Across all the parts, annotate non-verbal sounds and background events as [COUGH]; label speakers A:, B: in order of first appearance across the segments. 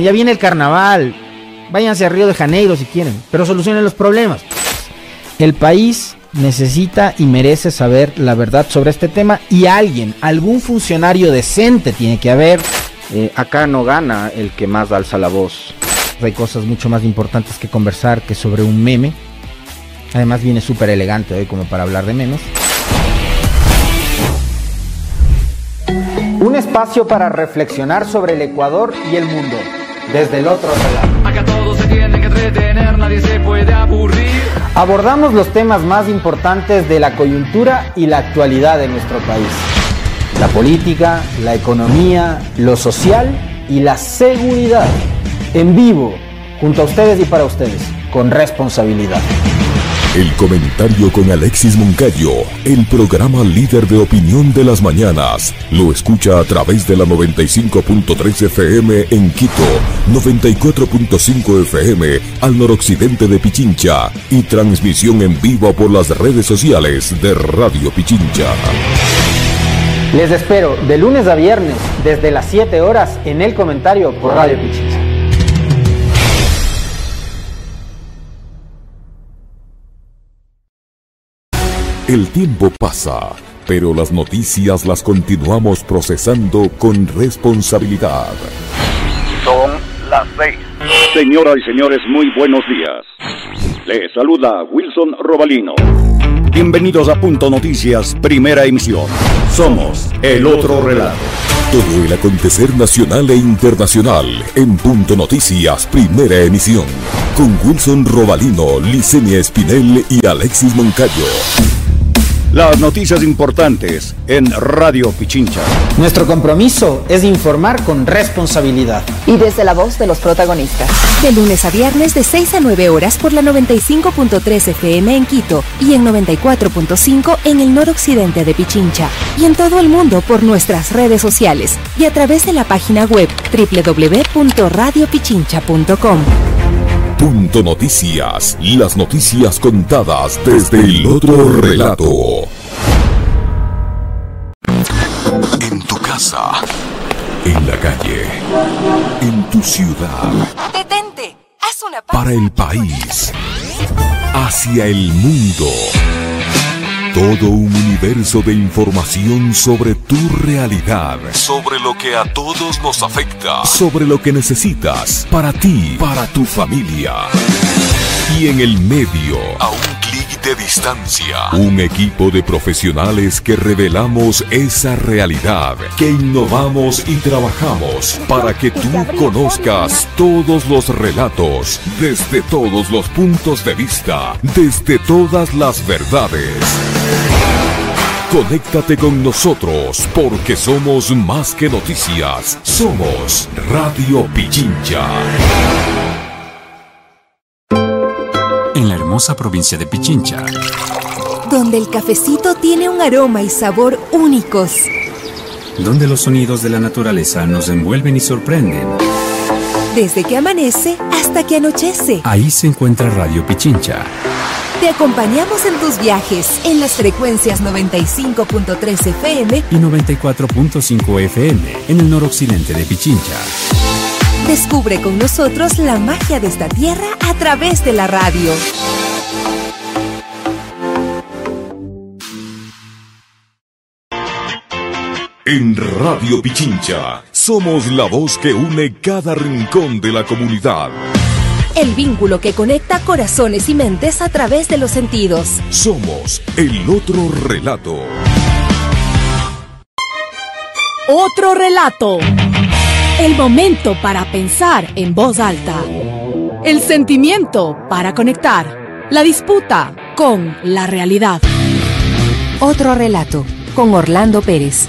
A: Ya viene el carnaval. Váyanse a Río de Janeiro si quieren, pero solucionen los problemas. El país necesita y merece saber la verdad sobre este tema y alguien, algún funcionario decente tiene que haber. Eh, acá no gana el que más alza la voz. Hay cosas mucho más importantes que conversar que sobre un meme. Además viene súper elegante hoy como para hablar de memes. Un espacio para reflexionar sobre el Ecuador y el mundo desde el otro lado.
B: Acá todos se tienen que entretener, nadie se puede aburrir.
A: Abordamos los temas más importantes de la coyuntura y la actualidad de nuestro país. La política, la economía, lo social y la seguridad. En vivo, junto a ustedes y para ustedes, con responsabilidad.
C: El comentario con Alexis Moncayo, el programa líder de opinión de las mañanas. Lo escucha a través de la 95.3 FM en Quito, 94.5 FM al noroccidente de Pichincha y transmisión en vivo por las redes sociales de Radio Pichincha.
A: Les espero de lunes a viernes desde las 7 horas en el comentario por Radio Pichincha.
C: El tiempo pasa, pero las noticias las continuamos procesando con responsabilidad.
D: Son las seis. Señoras y señores, muy buenos días. Les saluda Wilson Robalino. Bienvenidos a Punto Noticias, primera emisión. Somos el otro relato.
C: Todo el acontecer nacional e internacional en Punto Noticias, primera emisión. Con Wilson Robalino, Licenia Espinel y Alexis Moncayo.
D: Las noticias importantes en Radio Pichincha.
A: Nuestro compromiso es informar con responsabilidad.
E: Y desde la voz de los protagonistas.
F: De lunes a viernes de 6 a 9 horas por la 95.3 FM en Quito y en 94.5 en el noroccidente de Pichincha. Y en todo el mundo por nuestras redes sociales y a través de la página web www.radiopichincha.com.
C: Punto Noticias, las noticias contadas desde el otro relato. En tu casa, en la calle, en tu ciudad.
F: Detente, haz una
C: Para el país, hacia el mundo. Todo un universo de información sobre tu realidad, sobre lo que a todos nos afecta, sobre lo que necesitas para ti, para tu familia. Y en el medio, a un de distancia, un equipo de profesionales que revelamos esa realidad, que innovamos y trabajamos para que tú conozcas todos los relatos, desde todos los puntos de vista, desde todas las verdades. Conéctate con nosotros porque somos más que noticias. Somos Radio Pichincha.
G: Hermosa provincia de Pichincha,
F: Donde el cafecito tiene un aroma y sabor únicos.
G: donde los sonidos de la naturaleza nos envuelven y sorprenden,
F: Desde que amanece hasta que anochece.
G: ahí se encuentra Radio Pichincha.
F: Te acompañamos en tus viajes en las frecuencias 95.3 FM.
G: y 94.5 FM en el noroccidente de Pichincha.
F: Descubre con nosotros la magia de esta tierra a través de la radio.
C: En Radio Pichincha somos la voz que une cada rincón de la comunidad.
F: El vínculo que conecta corazones y mentes a través de los sentidos.
C: Somos el otro relato.
H: Otro relato. El momento para pensar en voz alta. El sentimiento para conectar. La disputa con la realidad.
F: Otro relato con Orlando Pérez.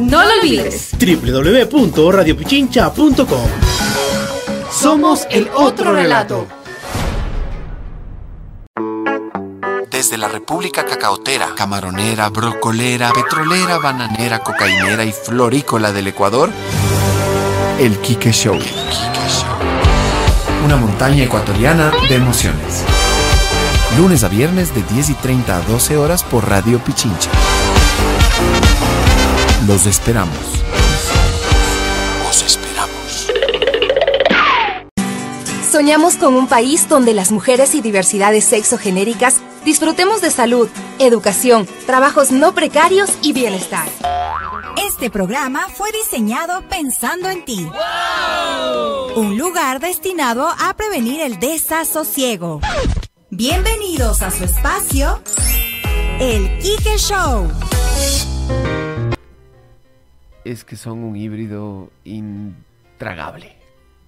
H: No lo olvides.
I: www.radiopichincha.com Somos el otro relato.
J: Desde la República Cacaotera, Camaronera, Brocolera, Petrolera, Bananera, Cocainera y Florícola del Ecuador, el Quique Show. Una montaña ecuatoriana de emociones. Lunes a viernes de 10 y 30 a 12 horas por Radio Pichincha. Los esperamos. Los esperamos.
F: Soñamos con un país donde las mujeres y diversidades sexogenéricas disfrutemos de salud, educación, trabajos no precarios y bienestar.
K: Este programa fue diseñado pensando en ti. Un lugar destinado a prevenir el desasosiego. Bienvenidos a su espacio, El Kike Show.
L: Es que son un híbrido intragable.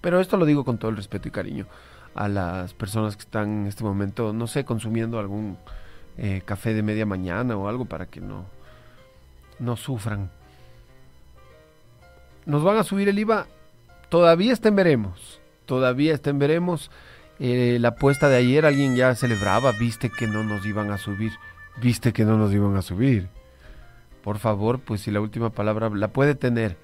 L: Pero esto lo digo con todo el respeto y cariño a las personas que están en este momento, no sé, consumiendo algún eh, café de media mañana o algo para que no, no sufran. ¿Nos van a subir el IVA? Todavía está en veremos. Todavía está en veremos. Eh, la apuesta de ayer alguien ya celebraba, viste que no nos iban a subir, viste que no nos iban a subir. Por favor, pues si la última palabra la puede tener,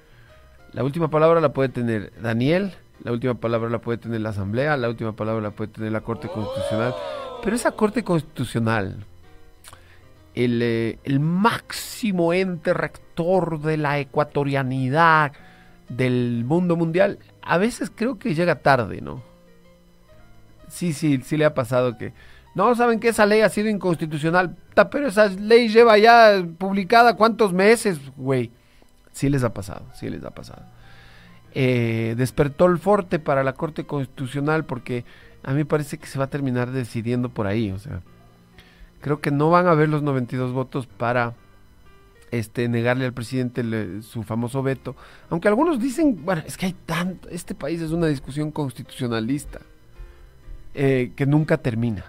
L: la última palabra la puede tener Daniel, la última palabra la puede tener la Asamblea, la última palabra la puede tener la Corte Constitucional. Pero esa Corte Constitucional, el, eh, máximo ente rector de la ecuatorianidad del mundo mundial, a veces creo que llega tarde, ¿no? Sí, sí, sí le ha pasado que... No, saben que esa ley ha sido inconstitucional, pero esa ley lleva ya publicada cuántos meses, güey. Sí les ha pasado, sí les ha pasado. Eh, despertó el forte para la Corte Constitucional porque a mí parece que se va a terminar decidiendo por ahí, o sea, creo que no van a haber los 92 votos para este negarle al presidente su famoso veto, aunque algunos dicen, bueno, es que hay tanto, este país es una discusión constitucionalista eh, que nunca termina.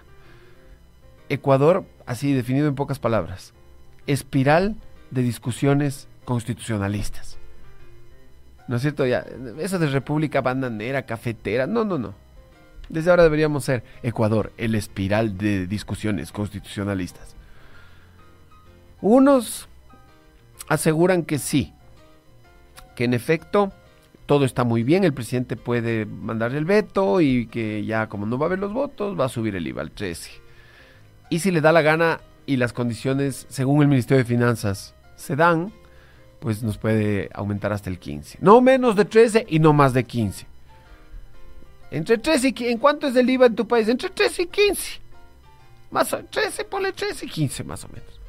L: Ecuador, así definido en pocas palabras, espiral de discusiones constitucionalistas. ¿No es cierto? Ya, eso de república bananera, cafetera, no, no, no. Desde ahora deberíamos ser Ecuador, el espiral de discusiones constitucionalistas. Unos aseguran que sí, que en efecto todo está muy bien, el presidente puede mandar el veto y que ya como no va a haber los votos, va a subir el IVA al 13. Y si le da la gana y las condiciones, según el Ministerio de Finanzas, se dan, pues nos puede aumentar hasta el 15. No menos de 13 y no más de 15. Entre 13 y 15, ¿en cuánto es el IVA en tu país? Entre 13 y 15. Más 13, ponle 13 y 15 más o menos.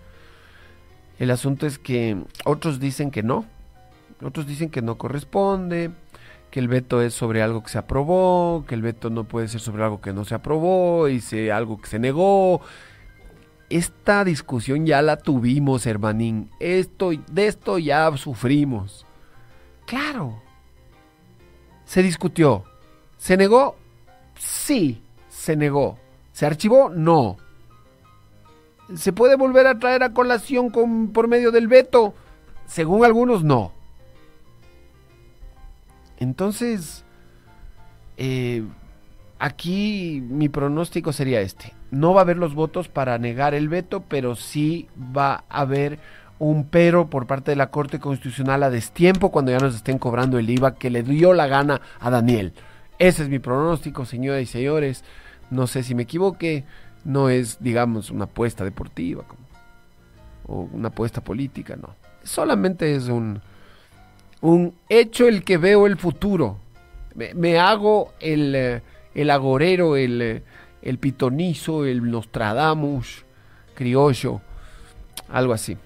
L: El asunto es que otros dicen que no. Otros dicen que no corresponde, que el veto es sobre algo que se aprobó, que el veto no puede ser sobre algo que no se aprobó y se, algo que se negó esta discusión ya la tuvimos, hermanín. Esto, de esto ya sufrimos. Claro. Se discutió. ¿Se negó? Sí, se negó. ¿Se archivó? No. ¿Se puede volver a traer a colación con, por medio del veto? Según algunos, no. Entonces, eh, aquí mi pronóstico sería este no va a haber los votos para negar el veto, pero sí va a haber un pero por parte de la Corte Constitucional a destiempo cuando ya nos estén cobrando el IVA que le dio la gana a Daniel. Ese es mi pronóstico, señoras y señores. No sé si me equivoqué. No es, digamos, una apuesta deportiva o una apuesta política, no. Solamente es un, un hecho el que veo el futuro. Me, hago el, eh, el agorero, el eh, el pitonizo, el Nostradamus criollo, algo así.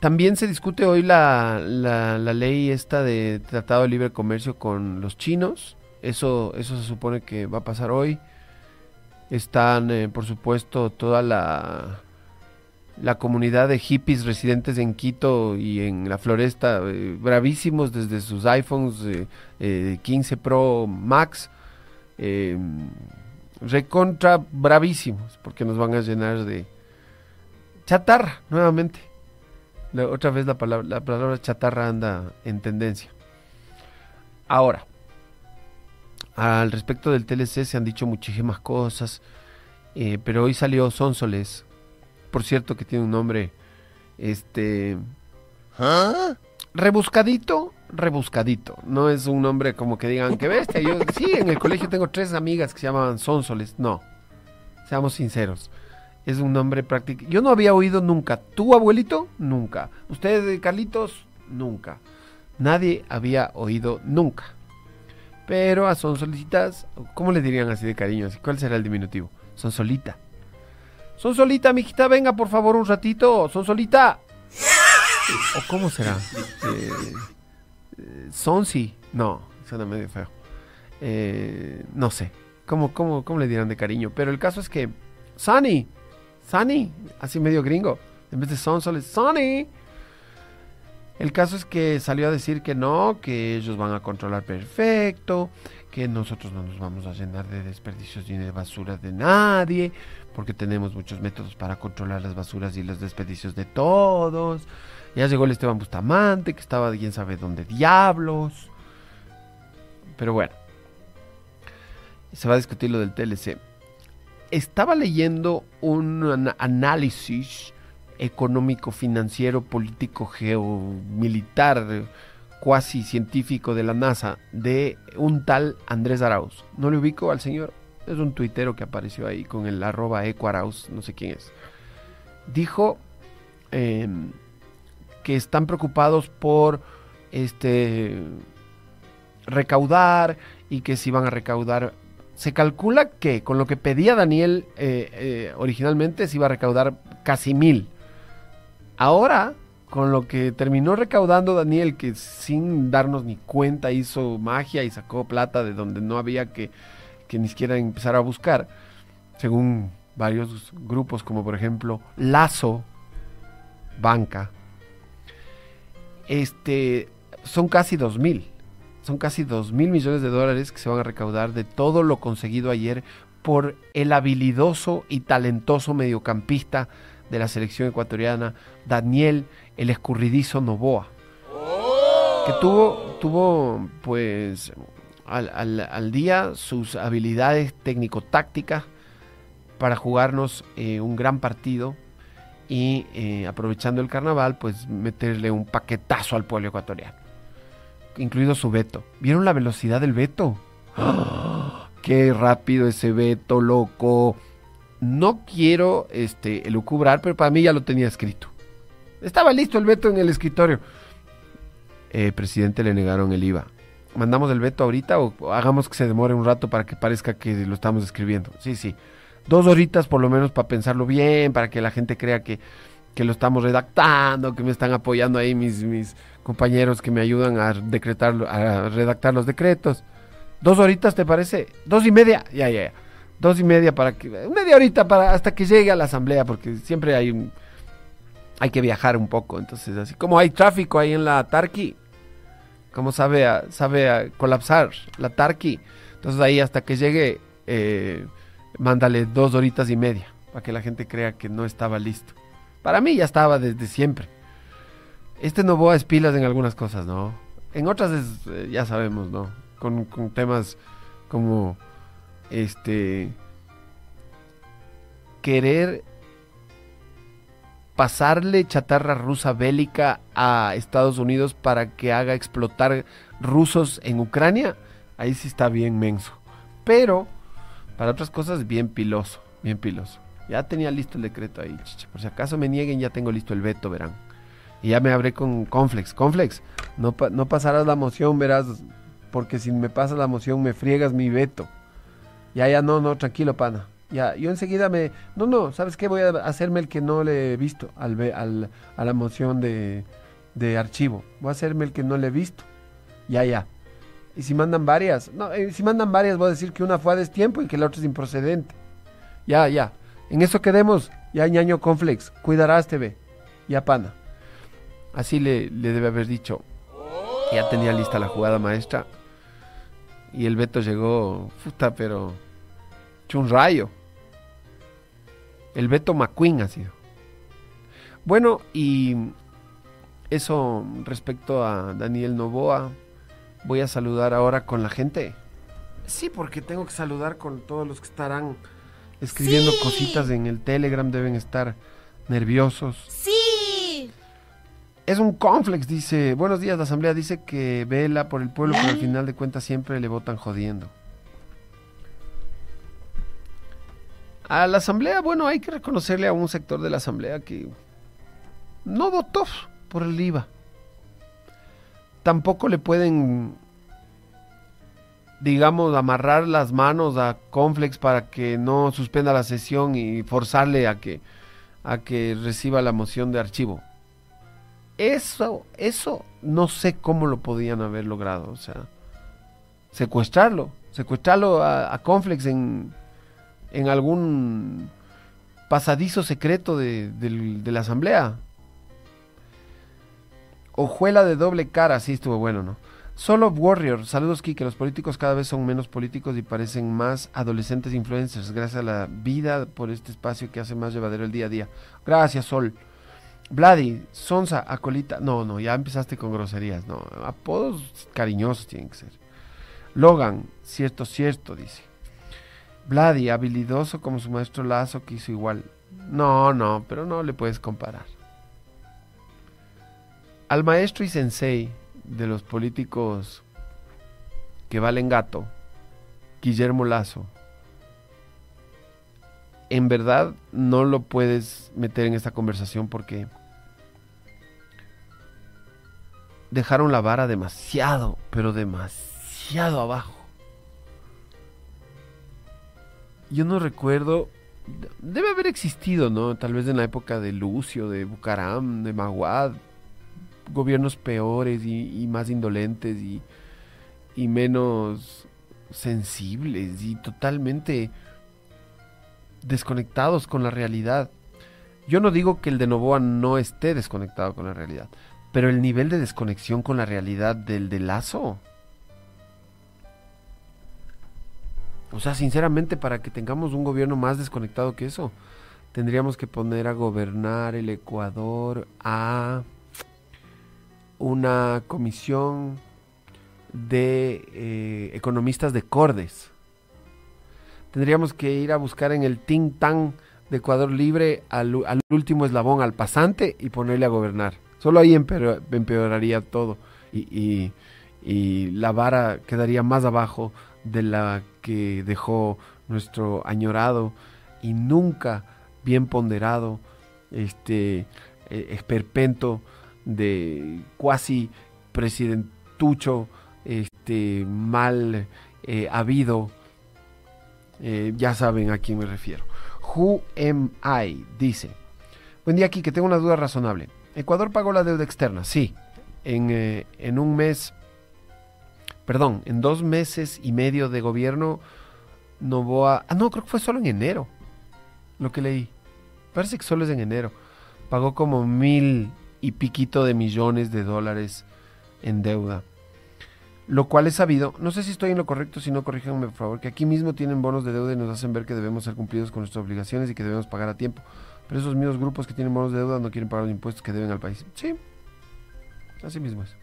L: También se discute hoy la, la, ley esta de Tratado de Libre Comercio con los chinos. Eso, eso se supone que va a pasar hoy. Están, eh, por supuesto, toda la, la comunidad de hippies residentes en Quito y en la floresta, eh, bravísimos desde sus iPhones 15 eh, Pro Max eh, recontra bravísimos, porque nos van a llenar de chatarra nuevamente. otra vez la palabra, la palabra chatarra anda en tendencia. Ahora, Al respecto del TLC se han dicho muchísimas cosas, eh, pero hoy salió Sonsoles. Por cierto que tiene un nombre, este... Rebuscadito, rebuscadito. No es un nombre como que digan, que bestia. Yo sí, en el colegio tengo tres amigas que se llamaban Sonsoles. No, seamos sinceros. Es un nombre práctico. Yo no había oído nunca. ¿Tu abuelito? Nunca. ¿Usted, Carlitos? Nunca. Nadie había oído nunca. Pero a Sonsolitas, ¿cómo le dirían así de cariño? ¿Cuál será el diminutivo? Sonsolita. Sonsolita, mijita, venga por favor un ratito. Sonsolita. ¿O cómo será? Eh, eh, Sonsi. No, suena medio feo. Eh, no sé. ¿Cómo, cómo, ¿Cómo le dirán de cariño? Pero el caso es que. Sunny. Sunny. Así medio gringo. En vez de Sonsoles. Sunny. El caso es que salió a decir que no, que ellos van a controlar perfecto, que nosotros no nos vamos a llenar de desperdicios ni de basuras de nadie, porque tenemos muchos métodos para controlar las basuras y los desperdicios de todos. Ya llegó el Esteban Bustamante, que estaba quién sabe dónde diablos. Pero bueno, se va a discutir lo del TLC. Estaba leyendo un análisis económico, financiero, político, geomilitar, cuasi científico de la NASA, de un tal Andrés Arauz. No le ubico al señor, es un tuitero que apareció ahí con el arroba eco Arauz, no sé quién es. Dijo em, que están preocupados por este recaudar y que si van a recaudar se calcula que con lo que pedía Daniel eh, eh, originalmente se iba a recaudar casi mil. Ahora, con lo que terminó recaudando Daniel, que sin darnos ni cuenta hizo magia y sacó plata de donde no había que, que ni siquiera empezar a buscar, según varios grupos como por ejemplo Lazo, Banca, este, son casi dos mil. Son casi dos mil millones de dólares que se van a recaudar de todo lo conseguido ayer por el habilidoso y talentoso mediocampista de la selección ecuatoriana, Daniel el escurridizo Novoa, que tuvo, tuvo pues al, día sus habilidades técnico-tácticas para jugarnos eh, un gran partido y eh, aprovechando el carnaval, pues meterle un paquetazo al pueblo ecuatoriano, incluido su veto. ¿Vieron la velocidad del veto? [GASPS] ¡Qué rápido ese veto, loco! No quiero este, elucubrar, pero para mí ya lo tenía escrito. Estaba listo el veto en el escritorio. Eh, presidente, le negaron el IVA. ¿Mandamos el veto ahorita o hagamos que se demore un rato para que parezca que lo estamos escribiendo? Sí, sí. Dos horitas por lo menos para pensarlo bien, para que la gente crea que, que lo estamos redactando, que me están apoyando ahí mis, mis compañeros que me ayudan a decretar, a redactar los decretos. Dos horitas, ¿te parece? Dos y media. Ya, ya, ya dos y media para que media horita para hasta que llegue a la asamblea porque siempre hay un, hay que viajar un poco entonces así como hay tráfico ahí en la Tarqui como sabe sabe a colapsar la Tarqui entonces ahí hasta que llegue eh, mándale dos horitas y media para que la gente crea que no estaba listo. Para mí ya estaba desde siempre. Este Novoa es pilas en algunas cosas no en otras eh, ya sabemos no con, con temas como este querer pasarle chatarra rusa bélica a Estados Unidos para que haga explotar rusos en Ucrania, ahí sí está bien menso. Pero para otras cosas bien piloso, bien piloso. Ya tenía listo el decreto ahí, por si acaso me nieguen ya tengo listo el veto, verán. Y ya me hablé con Conflex. Conflex, no, no pasarás la moción, verás, porque si me pasas la moción me friegas mi veto. Ya, ya, no, no, tranquilo, pana. Ya, yo enseguida me... No, no, ¿sabes qué? Voy a hacerme el que no le he visto al, al, a la moción de, de archivo. Voy a hacerme el que no le he visto. Ya, ya. Y si mandan varias, no, eh, si mandan varias voy a decir que una fue a destiempo y que la otra es improcedente. Ya, ya. En eso quedemos. Ya, ñaño Conflex. Cuidarás, TV. Ya, pana. Así le, le debe haber dicho. Ya tenía lista la jugada maestra. Y el Beto llegó, puta, pero un rayo. El Beto McQueen ha sido. Bueno, y eso respecto a Daniel Novoa. Voy a saludar ahora con la gente. Sí, porque tengo que saludar con todos los que estarán escribiendo
M: Sí.
L: cositas en el Telegram, deben estar nerviosos.
M: Sí.
L: Es un conflex, dice. Buenos días, la asamblea dice que vela por el pueblo, pero al final de cuentas siempre le votan jodiendo. A la asamblea, bueno, hay que reconocerle a un sector de la asamblea que no votó por el IVA. Tampoco le pueden, digamos, amarrar las manos a Conflex para que no suspenda la sesión y forzarle a que, a que reciba la moción de archivo. Eso, eso no sé cómo lo podían haber logrado. O sea, secuestrarlo, secuestrarlo a, Conflex en, en algún pasadizo secreto de, de la asamblea. Ojuela de doble cara, sí estuvo bueno, ¿no? Solo Warrior, saludos Kike, los políticos cada vez son menos políticos y parecen más adolescentes influencers, gracias a la vida por este espacio que hace más llevadero el día a día. Gracias, Sol. Vladi, Sonsa, Acolita, no, no, ya empezaste con groserías, no, apodos cariñosos tienen que ser. Logan, cierto, cierto, dice. Vladi, habilidoso como su maestro Lazo, que hizo igual. No, no, pero no le puedes comparar. Al maestro y sensei de los políticos que valen gato, Guillermo Lazo, en verdad no lo puedes meter en esta conversación porque dejaron la vara demasiado, pero demasiado abajo. Yo no recuerdo, de- debe haber existido, ¿no? Tal vez en la época de Lucio, de Bucaram, de Maguad, gobiernos peores y, más indolentes y, y menos sensibles y totalmente desconectados con la realidad. Yo no digo que el de Novoa no esté desconectado con la realidad, pero el nivel de desconexión con la realidad del de Lazo. O sea, sinceramente, para que tengamos un gobierno más desconectado que eso, tendríamos que poner a gobernar el Ecuador a una comisión de eh, economistas de Cordes. Tendríamos que ir a buscar en el think tank de Ecuador Libre al, último eslabón, al pasante, y ponerle a gobernar. Solo ahí empeor- empeoraría todo. Y, y- y la vara quedaría más abajo de la que dejó nuestro añorado y nunca bien ponderado este eh, esperpento de cuasi presidentucho este mal eh, habido eh, ya saben a quién me refiero. Who am I dice buen día aquí que tengo una duda razonable. Ecuador pagó la deuda externa sí en, eh, en un mes perdón en dos meses y medio de gobierno Novoa ah no creo que fue solo en enero lo que leí. Parece que solo es en enero. Pagó como mil y piquito de millones de dólares en deuda. Lo cual es sabido, no sé si estoy en lo correcto, si no corríjanme por favor, que aquí mismo tienen bonos de deuda y nos hacen ver que debemos ser cumplidos con nuestras obligaciones y que debemos pagar a tiempo. Pero esos mismos grupos que tienen bonos de deuda no quieren pagar los impuestos que deben al país. Sí, así mismo es.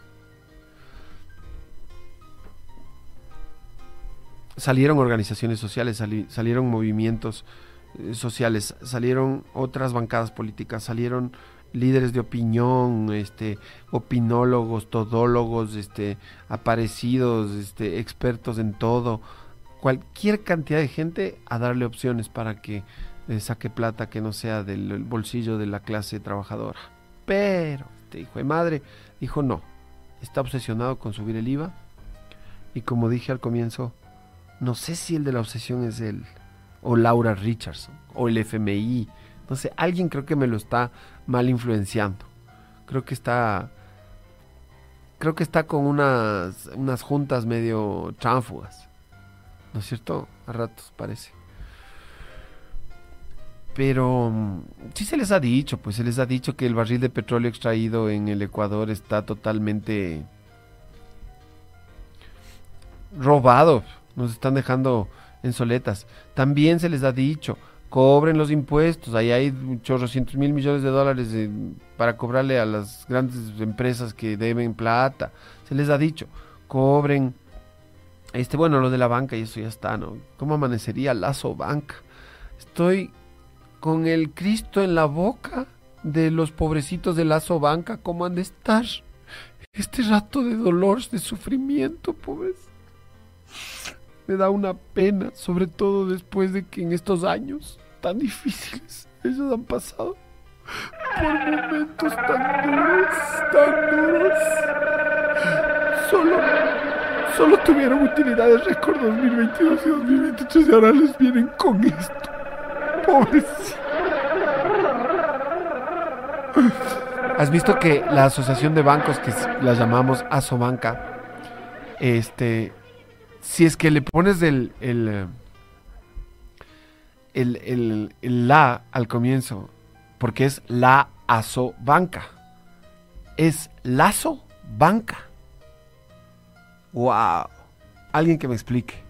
L: Salieron organizaciones sociales, sali- salieron movimientos eh, sociales, salieron otras bancadas políticas, salieron líderes de opinión, este, opinólogos, todólogos, este, aparecidos, este, expertos en todo, cualquier cantidad de gente a darle opciones para que eh, saque plata que no sea del el bolsillo de la clase trabajadora. Pero este hijo de madre dijo no, está obsesionado con subir el IVA y como dije al comienzo, no sé si el de la obsesión es él o Laura Richardson o el FMI, no sé, alguien creo que me lo está mal influenciando. Creo que está creo que está con unas unas juntas medio tránfugas. ¿No es cierto? A ratos parece. Pero mm, sí se les ha dicho, pues se les ha dicho que el barril de petróleo extraído en el Ecuador está totalmente robado. Nos están dejando en soletas. También se les ha dicho, cobren los impuestos. Ahí hay chorrocientos mil millones de dólares para cobrarle a las grandes empresas que deben plata. Se les ha dicho, cobren Este, bueno, lo de la banca y eso ya está, ¿no? ¿Cómo amanecería Lazo Banca? Estoy con el Cristo en la boca de los pobrecitos de Lazo Banca, ¿cómo han de estar? Este rato de dolor, de sufrimiento, pobres. Me da una pena, sobre todo después de que en estos años tan difíciles ellos han pasado por momentos tan duros, tan duros. Solo, solo tuvieron utilidades récord 2022 y 2023 y ahora les vienen con esto. Pobres. ¿Has visto que la asociación de bancos, que la llamamos Asobanca, este, si es que le pones el, el, el, el, el la al comienzo, porque es la Asobanca, es Lazo Banca. ¡Wow! Alguien que me explique.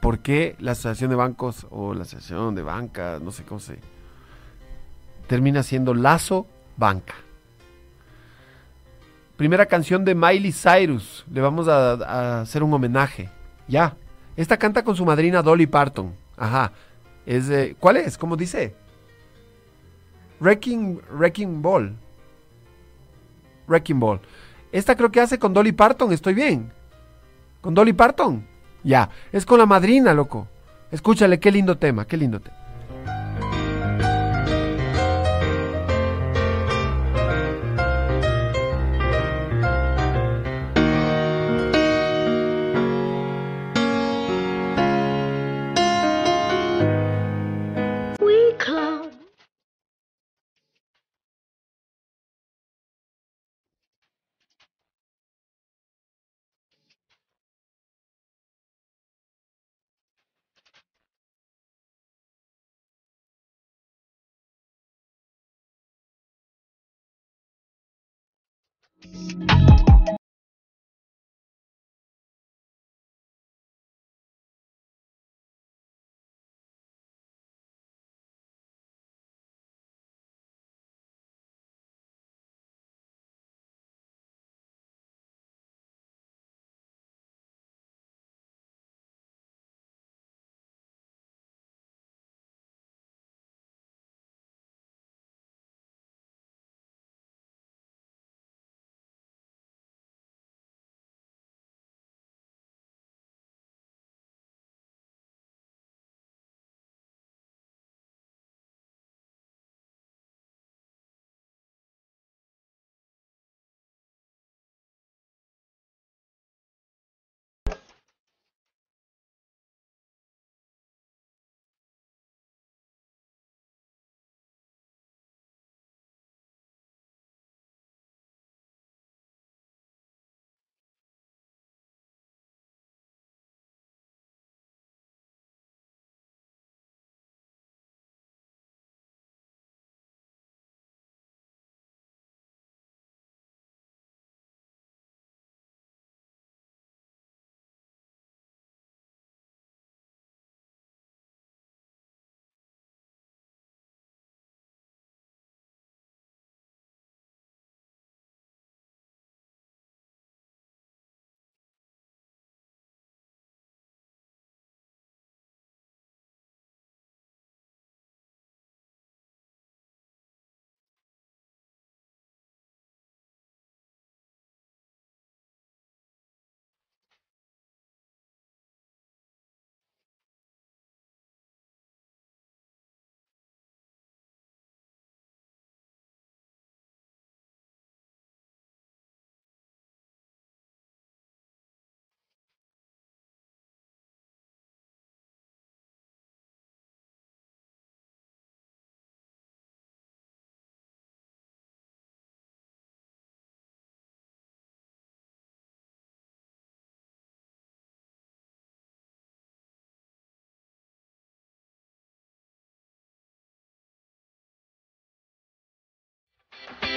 L: ¿Por qué la asociación de bancos o la asociación de banca, no sé cómo se termina siendo Lazo Banca? Primera canción de Miley Cyrus. Le vamos a, a hacer un homenaje. Ya. Esta canta con su madrina Dolly Parton. Ajá. Es de, ¿Cuál es? ¿Cómo dice? Wrecking, Wrecking Ball. Wrecking Ball. Esta creo que hace con Dolly Parton, estoy bien. ¿Con Dolly Parton? Ya. Es con la madrina, loco. Escúchale, qué lindo tema, qué lindo tema.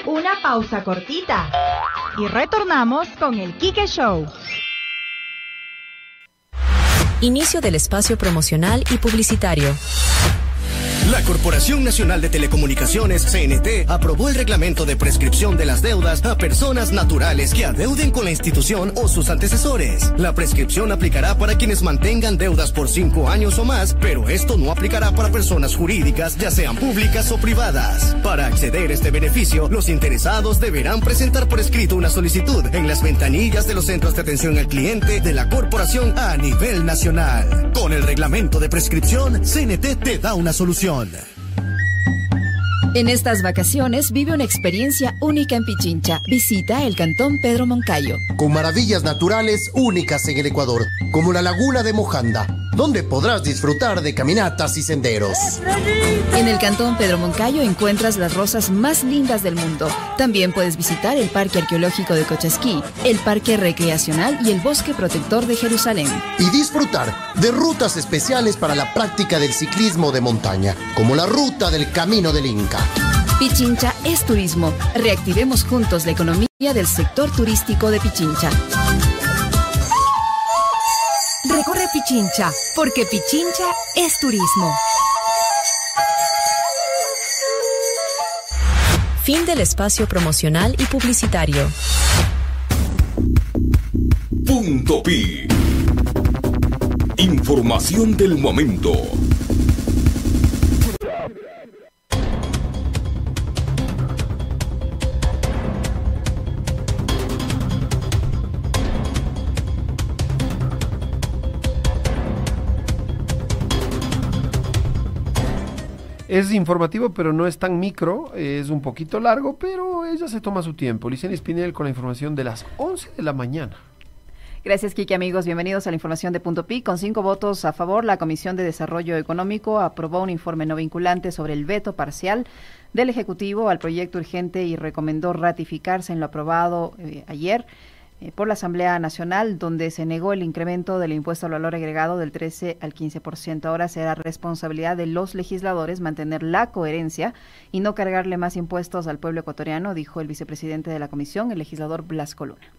K: Una pausa cortita. Y retornamos con el Kike Show.
N: Inicio del espacio promocional y publicitario. La Corporación Nacional de Telecomunicaciones, CNT, aprobó el reglamento de prescripción de las deudas a personas naturales que adeuden con la institución o sus antecesores. La prescripción aplicará para quienes mantengan deudas por cinco años o más, pero esto no aplicará para personas jurídicas, ya sean públicas o privadas. Para acceder a este beneficio, los interesados deberán presentar por escrito una solicitud en las ventanillas de los centros de atención al cliente de la corporación a nivel nacional. Con el reglamento de prescripción, CNT te da una solución. on that.
F: En estas vacaciones vive una experiencia única en Pichincha. Visita el Cantón Pedro Moncayo.
O: Con maravillas naturales únicas en el Ecuador, como la Laguna de Mojanda, donde podrás disfrutar de caminatas y senderos.
F: En el Cantón Pedro Moncayo encuentras las rosas más lindas del mundo. También puedes visitar el Parque Arqueológico de Cochasquí, el Parque Recreacional y el Bosque Protector de Jerusalén.
O: Y disfrutar de rutas especiales para la práctica del ciclismo de montaña, como la ruta del Camino del Inca.
F: Pichincha es turismo. Reactivemos juntos la economía del sector turístico de Pichincha. Recorre Pichincha, porque Pichincha es turismo.
P: Fin del espacio promocional y publicitario.
C: Punto Pi. Información del momento.
L: Es informativo, pero no es tan micro, es un poquito largo, pero ella se toma su tiempo. Licenia Espinel con la información de las 11 de la mañana.
E: Gracias, Kiki, amigos. Bienvenidos a la información de Punto Pi. Con cinco votos a favor, la Comisión de Desarrollo Económico aprobó un informe no vinculante sobre el veto parcial del Ejecutivo al proyecto urgente y recomendó ratificarse en lo aprobado eh, ayer eh, por la Asamblea Nacional, donde se negó el incremento del impuesto al valor agregado del 13 al 15%. Ahora será responsabilidad de los legisladores mantener la coherencia y no cargarle más impuestos al pueblo ecuatoriano, dijo el vicepresidente de la Comisión, el legislador Blas Coluna.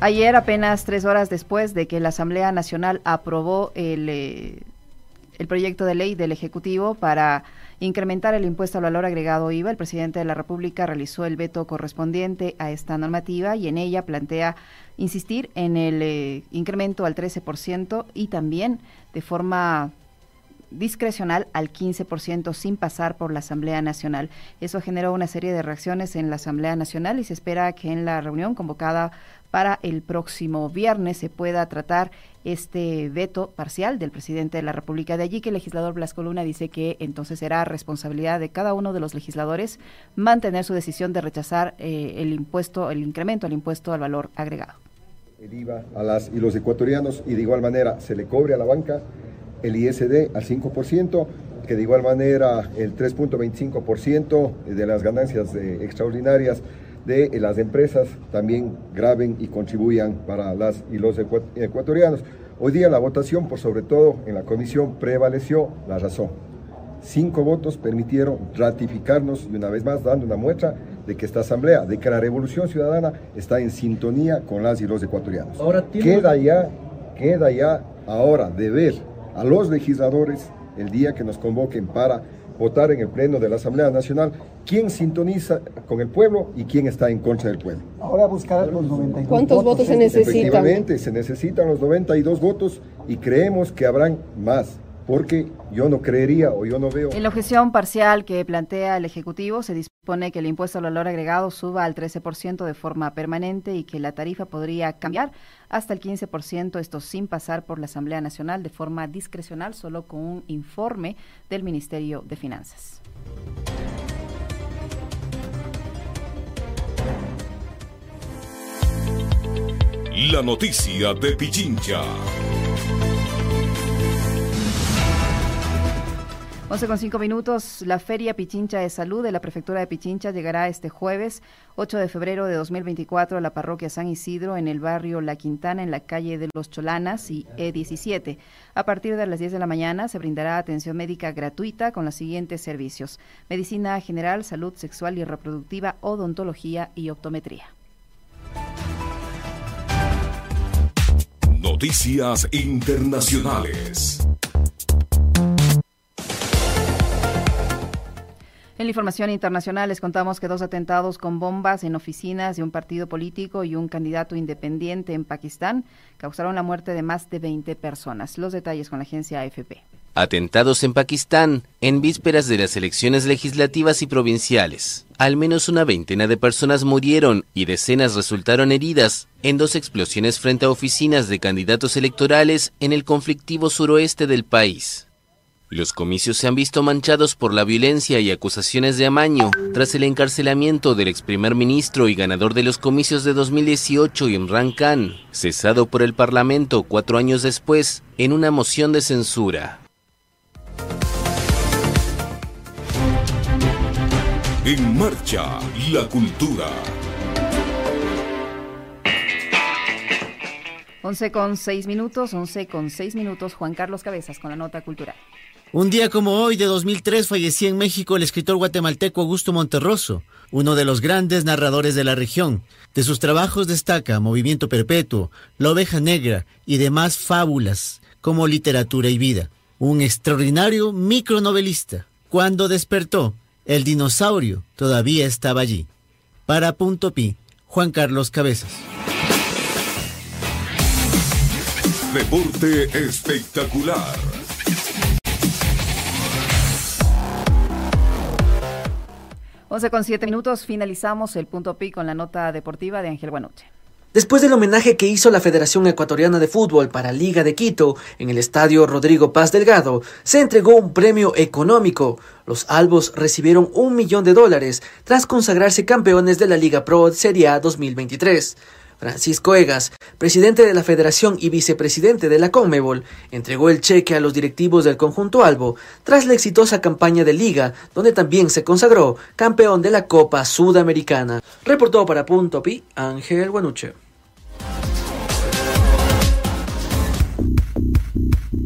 E: Ayer, apenas tres horas después de que la Asamblea Nacional aprobó el, eh, el proyecto de ley del Ejecutivo para incrementar el impuesto al valor agregado IVA, el presidente de la República realizó el veto correspondiente a esta normativa y en ella plantea insistir en el eh, incremento al 13% y también de forma discrecional al 15% sin pasar por la Asamblea Nacional. Eso generó una serie de reacciones en la Asamblea Nacional y se espera que en la reunión convocada para el próximo viernes se pueda tratar este veto parcial del presidente de la República. De allí que el legislador Blas Coluna dice que entonces será responsabilidad de cada uno de los legisladores mantener su decisión de rechazar eh, el impuesto, el incremento al impuesto al valor agregado.
Q: El IVA a las y los ecuatorianos y de igual manera se le cobre a la banca el ISD al 5%, que de igual manera el 3.25% de las ganancias eh, extraordinarias de las empresas también graben y contribuyan para las y los ecuatorianos. Hoy día la votación, por sobre todo en la comisión, prevaleció la razón. Cinco votos permitieron ratificarnos y una vez más dando una muestra de que esta asamblea, de que la revolución ciudadana está en sintonía con las y los ecuatorianos. Ahora queda ya, queda ya ahora de ver a los legisladores el día que nos convoquen para votar en el Pleno de la Asamblea Nacional quién sintoniza con el pueblo y quién está en contra del pueblo.
R: Ahora buscar los 92
S: ¿Cuántos votos, se necesitan?
Q: Efectivamente, se necesitan los 92 votos y creemos que habrán más porque yo no creería o yo no veo.
E: En la objeción parcial que plantea el Ejecutivo se dispone que el impuesto al valor agregado suba al 13% de forma permanente y que la tarifa podría cambiar hasta el 15%, esto sin pasar por la Asamblea Nacional de forma discrecional, solo con un informe del Ministerio de Finanzas.
C: La noticia de Pichincha.
E: 11 con 5 minutos, la Feria Pichincha de Salud de la Prefectura de Pichincha llegará este jueves 8 de febrero de 2024 a la parroquia San Isidro en el barrio La Quintana en la calle de los Cholanas y E17. A partir de las 10 de la mañana se brindará atención médica gratuita con los siguientes servicios. Medicina general, salud sexual y reproductiva, odontología y optometría.
C: Noticias Internacionales.
E: En la información internacional les contamos que dos atentados con bombas en oficinas de un partido político y un candidato independiente en Pakistán causaron la muerte de más de 20 personas. Los detalles con la agencia AFP.
R: Atentados en Pakistán en vísperas de las elecciones legislativas y provinciales. Al menos una veintena de personas murieron y decenas resultaron heridas en dos explosiones frente a oficinas de candidatos electorales en el conflictivo suroeste del país. Los comicios se han visto manchados por la violencia y acusaciones de amaño tras el encarcelamiento del ex primer ministro y ganador de los comicios de 2018, Imran Khan, cesado por el Parlamento cuatro años después en una moción de censura.
C: En marcha, la cultura.
E: 11 con 6 minutos, 11 con 6 minutos, Juan Carlos Cabezas con la nota cultural.
S: Un día como hoy de 2003 fallecía en México el escritor guatemalteco Augusto Monterroso, uno de los grandes narradores de la región. De sus trabajos destaca Movimiento Perpetuo, La Oveja Negra y demás fábulas como Literatura y Vida. Un extraordinario micronovelista. Cuando despertó, el dinosaurio todavía estaba allí. Para Punto Pi, Juan Carlos Cabezas.
C: Deporte espectacular.
E: 11 con 7 minutos, finalizamos el punto pi con la nota deportiva de Ángel Buenoche.
T: Después del homenaje que hizo la Federación Ecuatoriana de Fútbol para Liga de Quito en el estadio Rodrigo Paz Delgado, se entregó un premio económico. Los albos recibieron un millón de dólares tras consagrarse campeones de la Liga Pro Serie A 2023. Francisco Egas, presidente de la Federación y vicepresidente de la Conmebol, entregó el cheque a los directivos del conjunto Albo tras la exitosa campaña de liga, donde también se consagró campeón de la Copa Sudamericana. Reportó para Punto Pi Ángel Guanuche.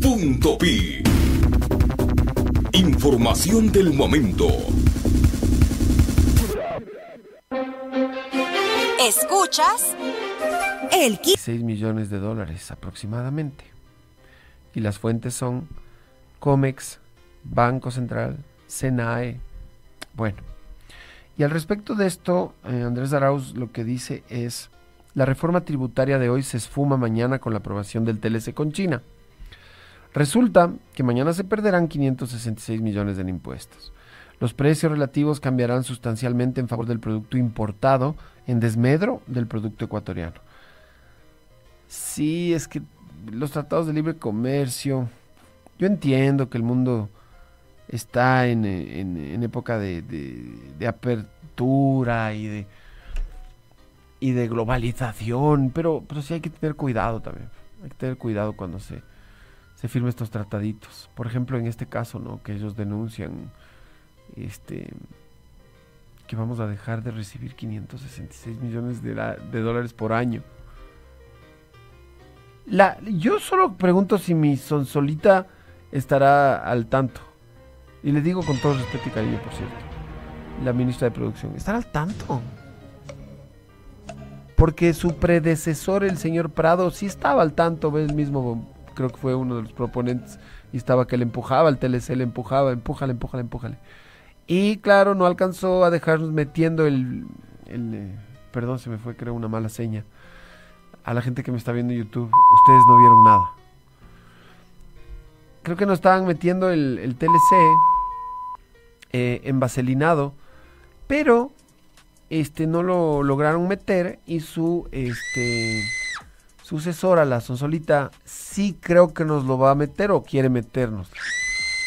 C: Punto Pi. Información del momento.
K: Escuchas el
L: 6 millones de dólares aproximadamente. Y las fuentes son Comex, Banco Central, Senae. Bueno, y al respecto de esto, eh, Andrés Arauz lo que dice es, la reforma tributaria de hoy se esfuma mañana con la aprobación del TLC con China. Resulta que mañana se perderán 566 millones en impuestos. Los precios relativos cambiarán sustancialmente en favor del producto importado en desmedro del producto ecuatoriano. Sí, es que los tratados de libre comercio, yo entiendo que el mundo está en, época de, de, apertura y de, y de globalización, pero, pero sí hay que tener cuidado también. Hay que tener cuidado cuando se, se estos trataditos. Por ejemplo, en este caso, ¿no? Que ellos denuncian este que vamos a dejar de recibir 566 millones de, dólares por año. La, yo solo pregunto si mi sonsolita estará al tanto. Y le digo con todo respeto y cariño, por cierto. La ministra de Producción. ¿Estará al tanto? Porque su predecesor, el señor Prado, sí estaba al tanto. Él mismo, creo que fue uno de los proponentes. Y estaba que le empujaba, el TLC le empujaba, empújale, empújale, empújale. Y claro, no alcanzó a dejarnos metiendo el, eh, perdón, se me fue creo una mala seña. A la gente que me está viendo en YouTube, ustedes no vieron nada. Creo que nos estaban metiendo el, TLC eh, en pero este no lo lograron meter y su este sucesora, la Sonsolita, sí creo que nos lo va a meter o quiere meternos.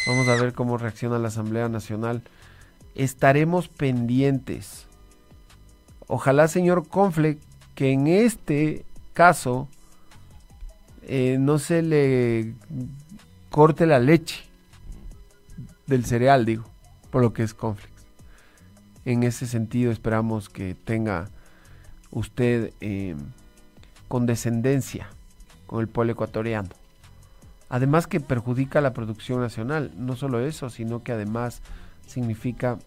L: Vamos a ver cómo reacciona la Asamblea Nacional estaremos pendientes. Ojalá, señor Confle, que en este caso eh, no se le corte la leche. del cereal, digo, por lo que es Conflex. En ese sentido esperamos que tenga usted eh, condescendencia con el pueblo ecuatoriano. Además que perjudica la producción nacional. No solo eso, sino que además significa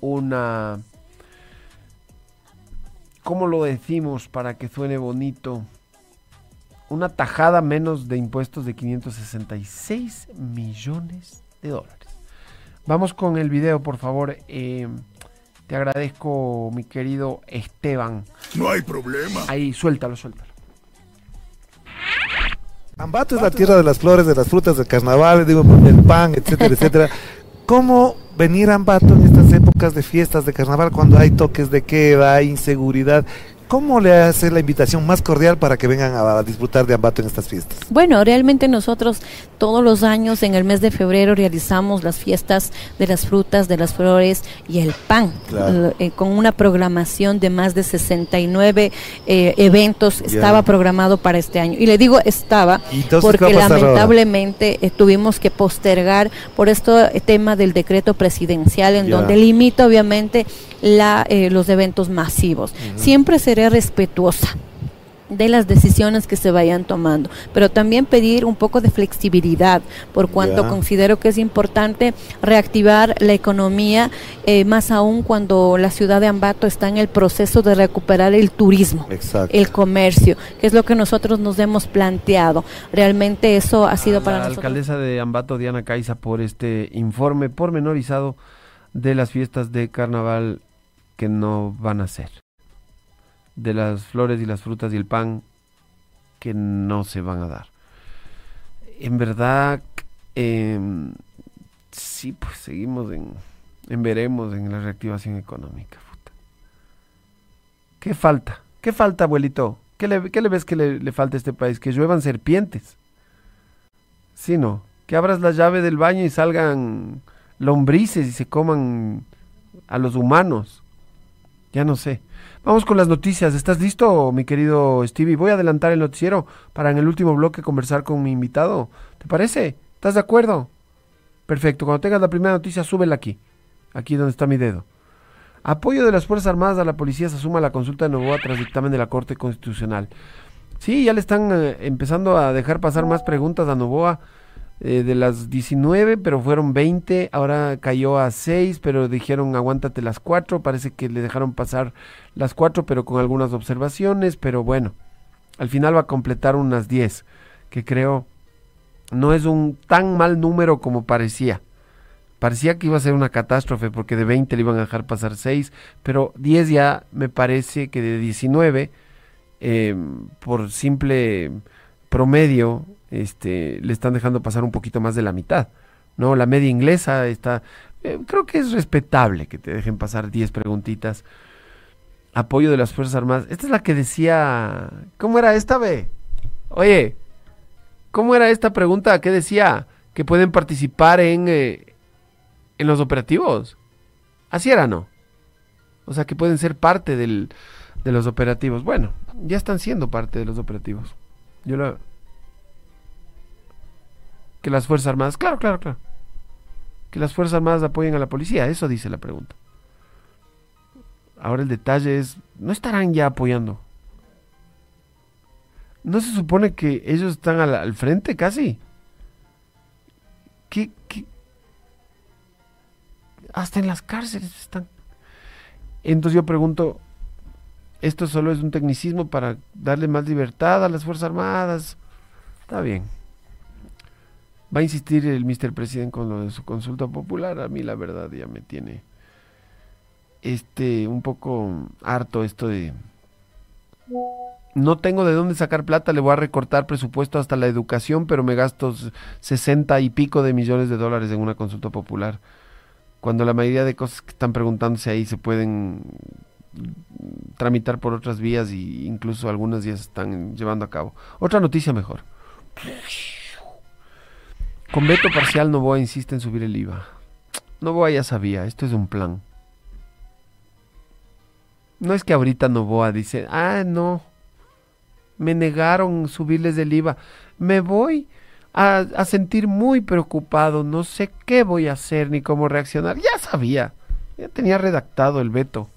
L: una... ¿Cómo lo decimos para que suene bonito? Una tajada menos de impuestos de 566 millones de dólares. Vamos con el video, por favor. Eh, te agradezco, mi querido Esteban.
U: No hay problema.
L: Ahí, suéltalo, suéltalo.
U: Ambato es la tierra de las flores, de las frutas, del carnaval, digo, del pan, etcétera, etcétera. [LAUGHS] ¿Cómo venir a Ambato en estas épocas de fiestas de carnaval cuando hay toques de queda, hay inseguridad? ¿Cómo le hace la invitación más cordial para que vengan a, disfrutar de Ambato en estas fiestas?
V: Bueno, realmente nosotros todos los años en el mes de febrero realizamos las fiestas de las frutas, de las flores y el pan, eh, con una programación de más de 69 eh, eventos. Estaba programado para este año. Y le digo estaba porque lamentablemente eh, tuvimos que postergar por este tema del decreto presidencial en donde limita obviamente la, los eventos masivos. Siempre será respetuosa de las decisiones que se vayan tomando, pero también pedir un poco de flexibilidad, por cuanto considero que es importante reactivar la economía, eh, más aún cuando la ciudad de Ambato está en el proceso de recuperar el turismo, el comercio, que es lo que nosotros nos hemos planteado. Realmente eso ha sido para
L: la
V: nosotros.
L: alcaldesa de Ambato, Diana Caiza, por este informe pormenorizado de las fiestas de carnaval que no van a ser de las flores y las frutas y el pan que no se van a dar. En verdad, em, sí, pues seguimos en, en, veremos en la reactivación económica. ¿Qué falta? ¿Qué falta, abuelito? ¿Qué le, qué le ves que le, le, falta a este país? Que lluevan serpientes. Sí, no. Que abras la llave del baño y salgan lombrices y se coman a los humanos. Ya no sé. Vamos con las noticias. ¿Estás listo, mi querido Stevie? Voy a adelantar el noticiero para en el último bloque conversar con mi invitado. ¿Te parece? ¿Estás de acuerdo? Perfecto. Cuando tengas la primera noticia, súbela aquí. Aquí donde está mi dedo. Apoyo de las Fuerzas Armadas a la policía se suma a la consulta de Novoa tras dictamen de la Corte Constitucional. Sí, ya le están eh, empezando a dejar pasar más preguntas a Novoa eh, de las 19, pero fueron 20, ahora cayó a 6, pero dijeron aguántate las 4, parece que le dejaron pasar las 4, pero con algunas observaciones, pero bueno, al final va a completar unas 10, que creo no es un tan mal número como parecía. Parecía que iba a ser una catástrofe porque de 20 le iban a dejar pasar 6, pero 10 ya me parece que de 19, eh, por simple promedio, este, le están dejando pasar un poquito más de la mitad. ¿no? La media inglesa está, eh, creo que es respetable que te dejen pasar 10 preguntitas. Apoyo de las Fuerzas Armadas. Esta es la que decía, ¿cómo era esta, ve? Oye, ¿cómo era esta pregunta? ¿Qué decía? Que pueden participar en, eh, en los operativos. Así era, ¿no? O sea, que pueden ser parte del, de los operativos. Bueno, ya están siendo parte de los operativos. Yo lo, que las Fuerzas Armadas, claro, claro, claro, que las Fuerzas Armadas apoyen a la policía, eso dice la pregunta. Ahora el detalle es, ¿no estarán ya apoyando? ¿No se supone que ellos están al, frente casi? ¿Qué, ¿Qué, Hasta en las cárceles están. Entonces yo pregunto, ¿esto solo es un tecnicismo para darle más libertad a las Fuerzas Armadas? Está bien. Va a insistir el Mr. President con lo de su consulta popular. A mí la verdad ya me tiene este un poco harto esto de no tengo de dónde sacar plata, le voy a recortar presupuesto hasta la educación, pero me gasto 60 y pico de millones de dólares en una consulta popular. Cuando la mayoría de cosas que están preguntándose ahí se pueden tramitar por otras vías y incluso algunas ya se están llevando a cabo. Otra noticia mejor. Con veto parcial Novoa insiste en subir el IVA. Novoa ya sabía, esto es un plan. No es que ahorita Novoa dice, ah, no, me negaron subirles el IVA. Me voy a, sentir muy preocupado. No sé qué voy a hacer ni cómo reaccionar. Ya sabía. Ya tenía redactado el veto.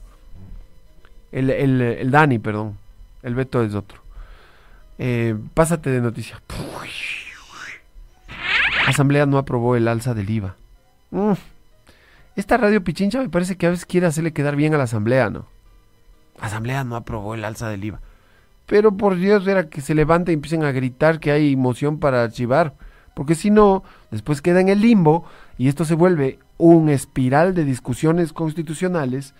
L: El, el, el Dani, perdón. El veto es otro. Eh, pásate de noticia. Asamblea no aprobó el alza del IVA. Esta radio pichincha me parece que a veces quiere hacerle quedar bien a la asamblea, ¿no? Asamblea no aprobó el alza del IVA. Pero por Dios, era que se levante y empiecen a gritar que hay moción para archivar. Porque si no, después queda en el limbo y esto se vuelve un espiral de discusiones constitucionales,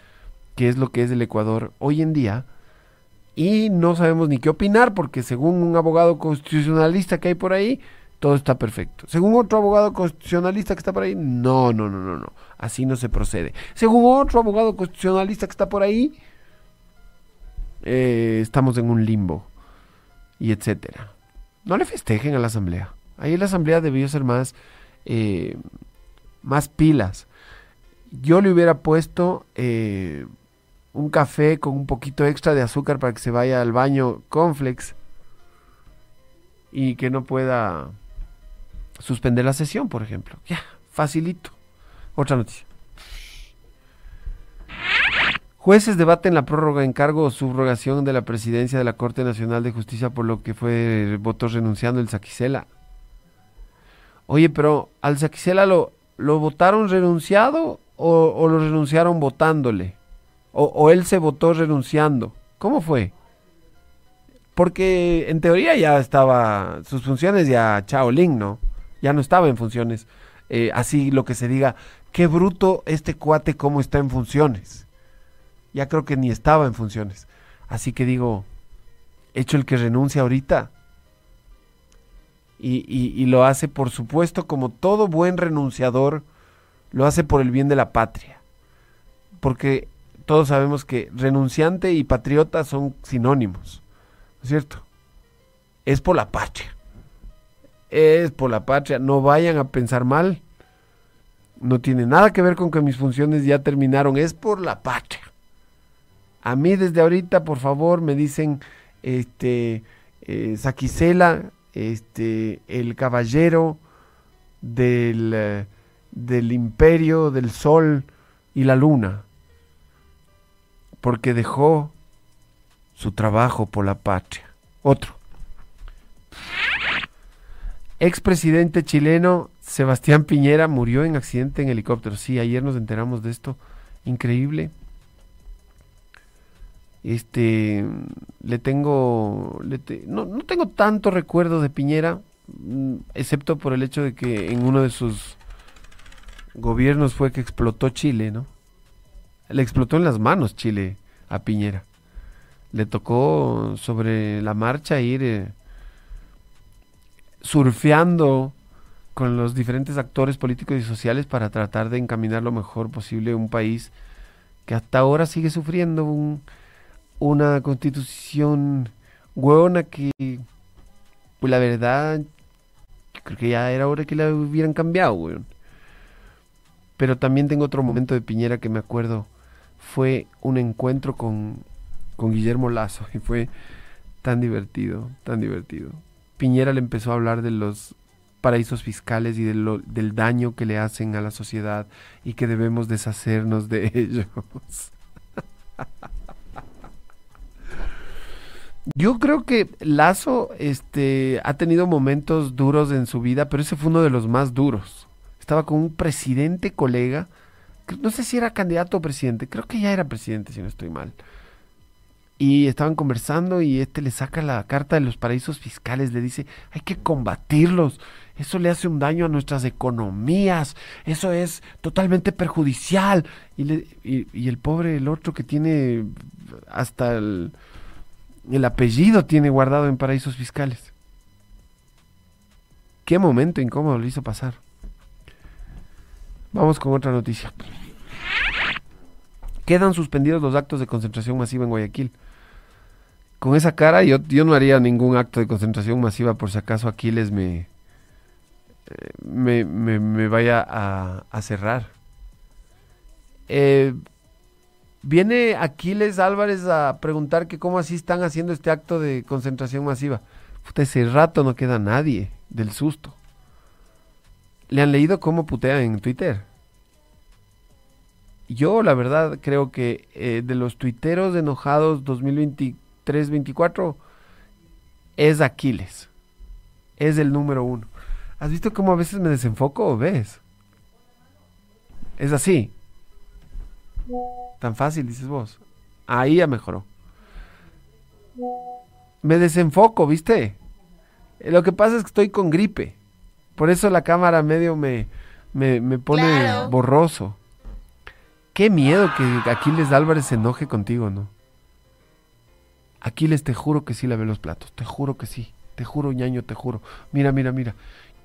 L: que es lo que es el Ecuador hoy en día, y no sabemos ni qué opinar porque según un abogado constitucionalista que hay por ahí, todo está perfecto. Según otro abogado constitucionalista que está por ahí, no, no, no, no, no, así no se procede. Según otro abogado constitucionalista que está por ahí, eh, estamos en un limbo y etcétera. No le festejen a la asamblea. Ahí la asamblea debió ser más, eh, más pilas. Yo le hubiera puesto eh, un café con un poquito extra de azúcar para que se vaya al baño con flex y que no pueda suspender la sesión, por ejemplo. Ya, facilito. Otra noticia. Jueces debaten la prórroga en cargo o subrogación de la presidencia de la Corte Nacional de Justicia por lo que fue votó renunciando el Saquicela. Oye, pero al Saquicela lo, lo votaron renunciado o, lo renunciaron votándole. O, o, él se votó renunciando. ¿Cómo fue? Porque en teoría ya estaba, sus funciones ya Chaolin, ¿no? Ya no estaba en funciones. Eh, así lo que se diga, qué bruto este cuate cómo está en funciones. Ya creo que ni estaba en funciones. Así que digo, hecho el que renuncia ahorita. Y, y, y lo hace, por supuesto, como todo buen renunciador, lo hace por el bien de la patria. Porque todos sabemos que renunciante y patriota son sinónimos, ¿no es cierto? Es por la patria. Es por la patria. No vayan a pensar mal. No tiene nada que ver con que mis funciones ya terminaron. Es por la patria. A mí desde ahorita, por favor, me dicen, este, eh, este, el caballero del, eh, del imperio del sol y la luna porque dejó su trabajo por la patria. Otro. Expresidente chileno Sebastián Piñera murió en accidente en helicóptero. Sí, ayer nos enteramos de esto. Increíble. Este, le tengo, no, no tengo tanto recuerdo de Piñera, mm, excepto por el hecho de que en uno de sus gobiernos fue que explotó Chile, ¿no? Le explotó en las manos Chile a Piñera. Le tocó sobre la marcha ir eh, surfeando con los diferentes actores políticos y sociales para tratar de encaminar lo mejor posible un país que hasta ahora sigue sufriendo un, una constitución hueona que, pues la verdad, creo que ya era hora que la hubieran cambiado. Pero también tengo otro momento de Piñera que me acuerdo fue un encuentro con, con Guillermo Lazo y fue tan divertido, tan divertido. Piñera le empezó a hablar de los paraísos fiscales y del daño que le hacen a la sociedad y que debemos deshacernos de [LAUGHS] ellos. Yo creo que Lazo este, ha tenido momentos duros en su vida, pero ese fue uno de los más duros. Estaba con un presidente colega no sé si era candidato o presidente, creo que ya era presidente si no estoy mal. Y estaban conversando y este le saca la carta de los paraísos fiscales, le dice, hay que combatirlos, eso le hace un daño a nuestras economías, eso es totalmente perjudicial. Y, le, y, el pobre, el otro que tiene hasta el, el apellido tiene guardado en paraísos fiscales. Qué momento incómodo le hizo pasar. Vamos con otra noticia. Quedan suspendidos los actos de concentración masiva en Guayaquil. Con esa cara yo, yo no haría ningún acto de concentración masiva por si acaso Aquiles me, eh, me, me, me, vaya a, cerrar. Eh, viene Aquiles Álvarez a preguntar que cómo así están haciendo este acto de concentración masiva. Puta, ese rato no queda nadie del susto. ¿Le han leído cómo putea en Twitter? Yo, la verdad, creo que eh, de los tuiteros enojados 2023-24 es Aquiles. Es el número uno. ¿Has visto cómo a veces me desenfoco o ves? Es así. Tan fácil, dices vos. Ahí ya mejoró. Me desenfoco, ¿viste? Eh, Lo que pasa es que estoy con gripe. Por eso la cámara medio me, me, me pone
W: Claro.
L: borroso. Qué miedo que Aquiles Álvarez se enoje contigo, ¿no? Aquiles, te juro que sí lavé los platos. Te juro que sí. Te juro, ñaño, te juro. Mira, mira, mira.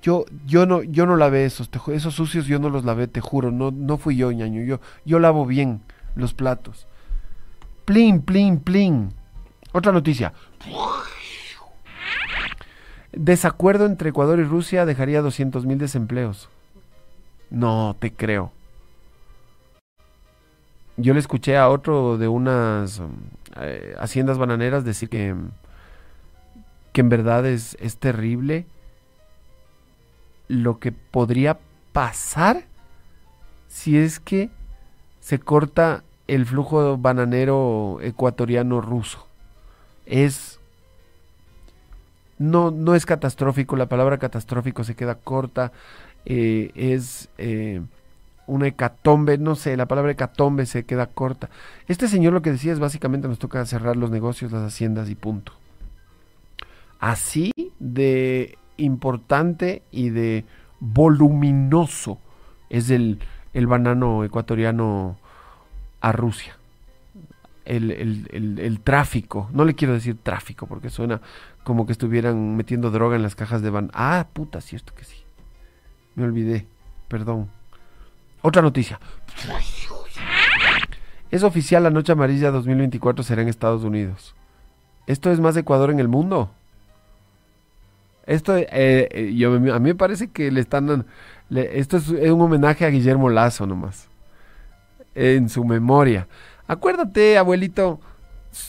L: Yo, yo no, yo no lavé esos, esos sucios yo no los lavé, te juro. No, no fui yo, ñaño. Yo, yo lavo bien los platos. Plin, plin, plin. Otra noticia. Desacuerdo entre Ecuador y Rusia dejaría 200 mil desempleos. No te creo. Yo le escuché a otro de unas um, eh, haciendas bananeras decir que, que en verdad es, es terrible lo que podría pasar si es que se corta el flujo bananero ecuatoriano ruso. Es no, no es catastrófico, la palabra catastrófico se queda corta, eh, es eh, una hecatombe, no sé, la palabra hecatombe se queda corta. Este señor lo que decía es básicamente nos toca cerrar los negocios, las haciendas y punto. Así de importante y de voluminoso es el, el banano ecuatoriano a Rusia. El, el- el- tráfico, no le quiero decir tráfico porque suena como que estuvieran metiendo droga en las cajas de ban. Ah, puta, cierto que sí. Me olvidé, perdón. Otra noticia. Es oficial, la Noche Amarilla 2024 será en Estados Unidos. ¿Esto es más Ecuador en el mundo? Esto, eh, eh, a mí me parece que le están esto es, es un homenaje a Guillermo Lazo nomás. En su memoria. Acuérdate, abuelito,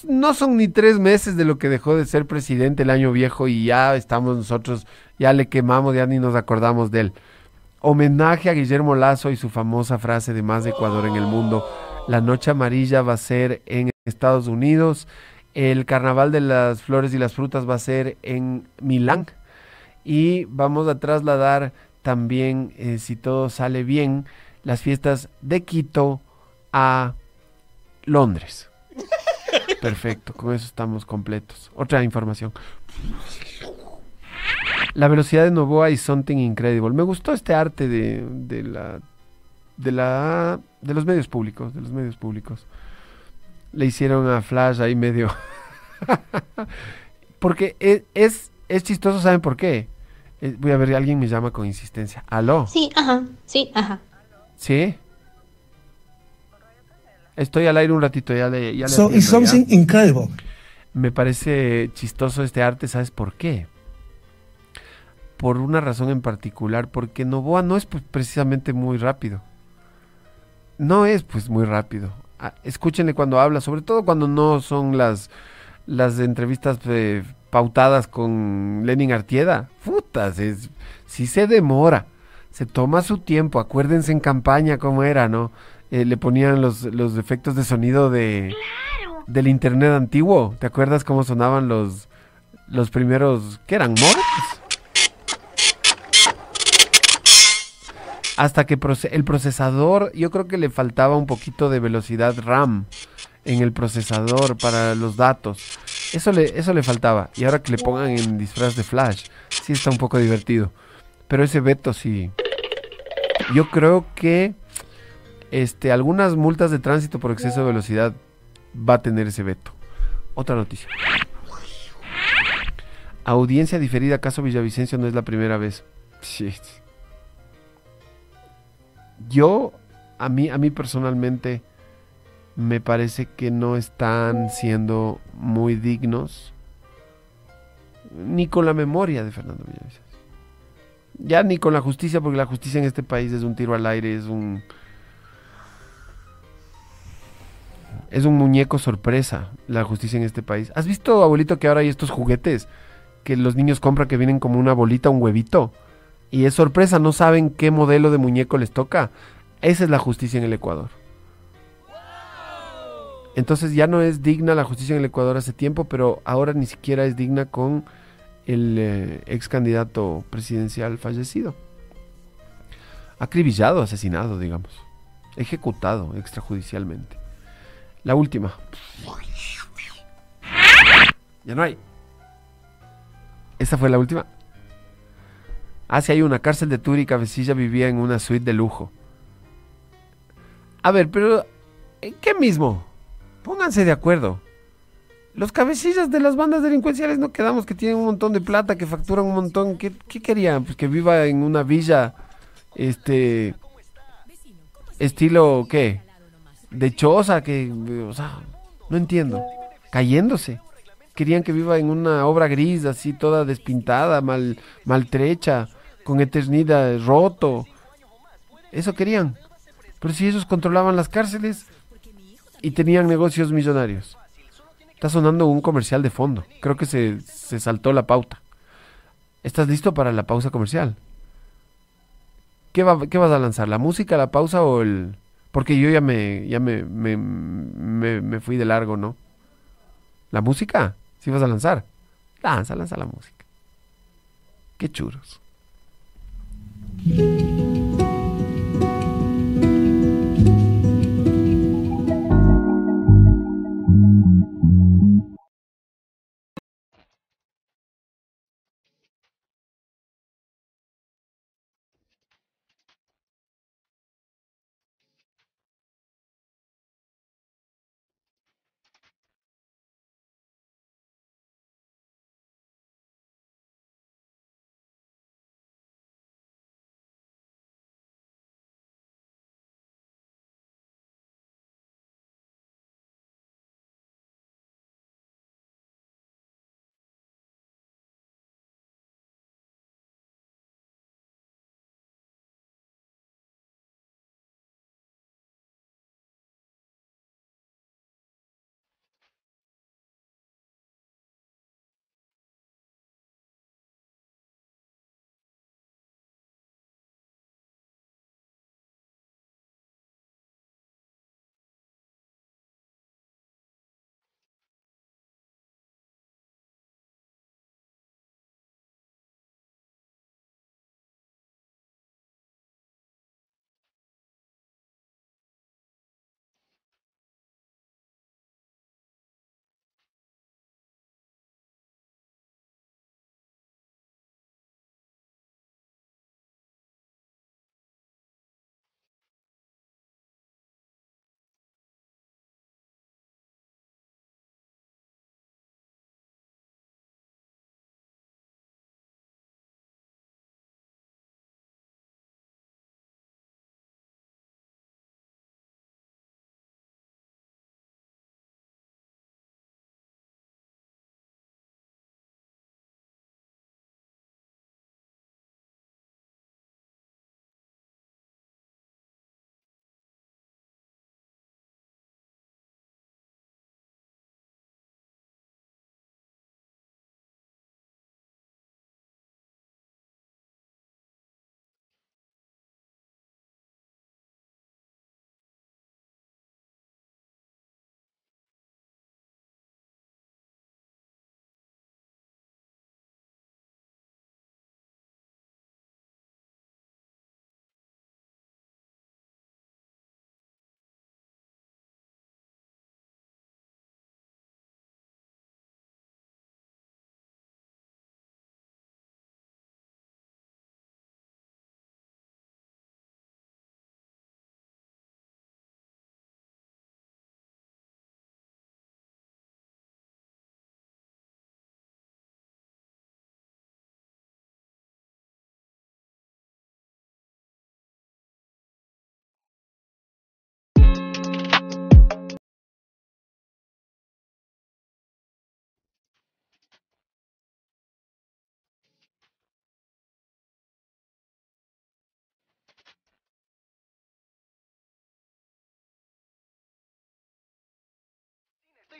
L: no son ni tres meses de lo que dejó de ser presidente el año viejo y ya estamos nosotros, ya le quemamos, ya ni nos acordamos de él. Homenaje a Guillermo Lazo y su famosa frase de más de Ecuador en el mundo. La noche amarilla va a ser en Estados Unidos. El carnaval de las flores y las frutas va a ser en Milán. Y vamos a trasladar también, eh, si todo sale bien, las fiestas de Quito a Londres. [LAUGHS] Perfecto, con eso estamos completos. Otra información. La velocidad de Novoa y Something Incredible. Me gustó este arte de, de la de la de los medios públicos, de los medios públicos. Le hicieron a Flash ahí medio [LAUGHS] porque es, es, es chistoso, ¿saben por qué? Eh, voy a ver, alguien me llama con insistencia. ¿Aló?
W: Sí, ajá, sí, ajá.
L: ¿Sí? Estoy al aire un ratito, ya le, ya le
X: So
L: atiendo,
X: it's
L: ¿ya?
X: something incredible.
L: Me parece chistoso este arte, ¿sabes por qué? Por una razón en particular, porque Novoa no es pues, precisamente muy rápido. No es pues muy rápido. Ah, escúchenle cuando habla, sobre todo cuando no son las, las entrevistas eh, pautadas con Lenin Artieda. Putas, es, si se demora, se toma su tiempo. Acuérdense en campaña cómo era, ¿no? Eh, le ponían los, los efectos de sonido de del internet antiguo. ¿Te acuerdas cómo sonaban los los primeros qué eran modems? Hasta que el procesador, yo creo que le faltaba un poquito de velocidad RAM en el procesador para los datos. Eso le, eso le faltaba. Y ahora que le pongan en disfraz de flash, sí está un poco divertido. Pero ese veto sí. Yo creo que este, algunas multas de tránsito por exceso de velocidad va a tener ese veto. Otra noticia. Audiencia diferida, caso Villavicencio no es la primera vez. [LAUGHS] Shit. Yo, a mí, a mí personalmente, me parece que no están siendo muy dignos ni con la memoria de Fernando Villavicencio. Ya ni con la justicia, porque la justicia en este país es un tiro al aire, es un... Es un muñeco sorpresa la justicia en este país. ¿Has visto, abuelito, que ahora hay estos juguetes que los niños compran que vienen como una bolita, un huevito? Y es sorpresa, no saben qué modelo de muñeco les toca. Esa es la justicia en el Ecuador. Entonces ya no es digna la justicia en el Ecuador hace tiempo, pero ahora ni siquiera es digna con el eh, ex candidato presidencial fallecido. Acribillado, asesinado, digamos. Ejecutado extrajudicialmente. La última. Ya no hay. ¿Esta fue la última? Ah, sí, hay una cárcel de Turi, Cabecilla vivía en una suite de lujo. A ver, pero ¿en qué mismo? Pónganse de acuerdo. Los cabecillas de las bandas delincuenciales no quedamos que tienen un montón de plata, que facturan un montón. ¿Qué, qué querían? Pues que viva en una villa, este, estilo, ¿qué? De choza, que, o sea, no entiendo. Cayéndose. Querían que viva en una obra gris, así toda despintada, mal, maltrecha, con eternidad, roto. Eso querían. Pero si ellos controlaban las cárceles y tenían negocios millonarios. Está sonando un comercial de fondo. Creo que se, se saltó la pauta. ¿Estás listo para la pausa comercial? ¿Qué, va, ¿Qué vas a lanzar? ¿La música, la pausa o el...? Porque yo ya me, ya me, me, me, me fui de largo, ¿no? ¿La música? ¿Sí vas a lanzar? Lanza, lanza la música. Qué Thank you.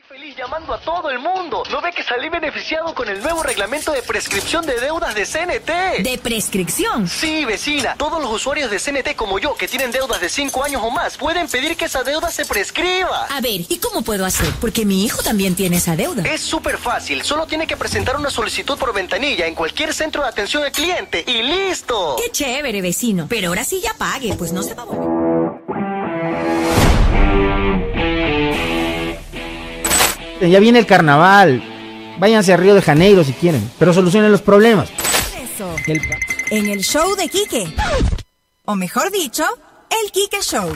W: Feliz llamando a todo el mundo. ¿No ve que salí beneficiado con el nuevo reglamento de prescripción de deudas de CNT?
K: ¿De prescripción?
W: Sí, vecina. Todos los usuarios de CNT como yo que tienen deudas de 5 años o más pueden pedir que esa deuda se prescriba.
K: A ver, ¿y cómo puedo hacer? Porque mi hijo también tiene esa deuda.
W: Es súper fácil. Solo tiene que presentar una solicitud por ventanilla en cualquier centro de atención al cliente y listo.
K: Qué chévere, vecino. Pero ahora sí ya pague, pues no se va a volver.
Y: Ya viene el carnaval. Váyanse a Río de Janeiro si quieren, pero solucionen los problemas.
K: Eso. En el show de Quique. O mejor dicho, el Quique Show.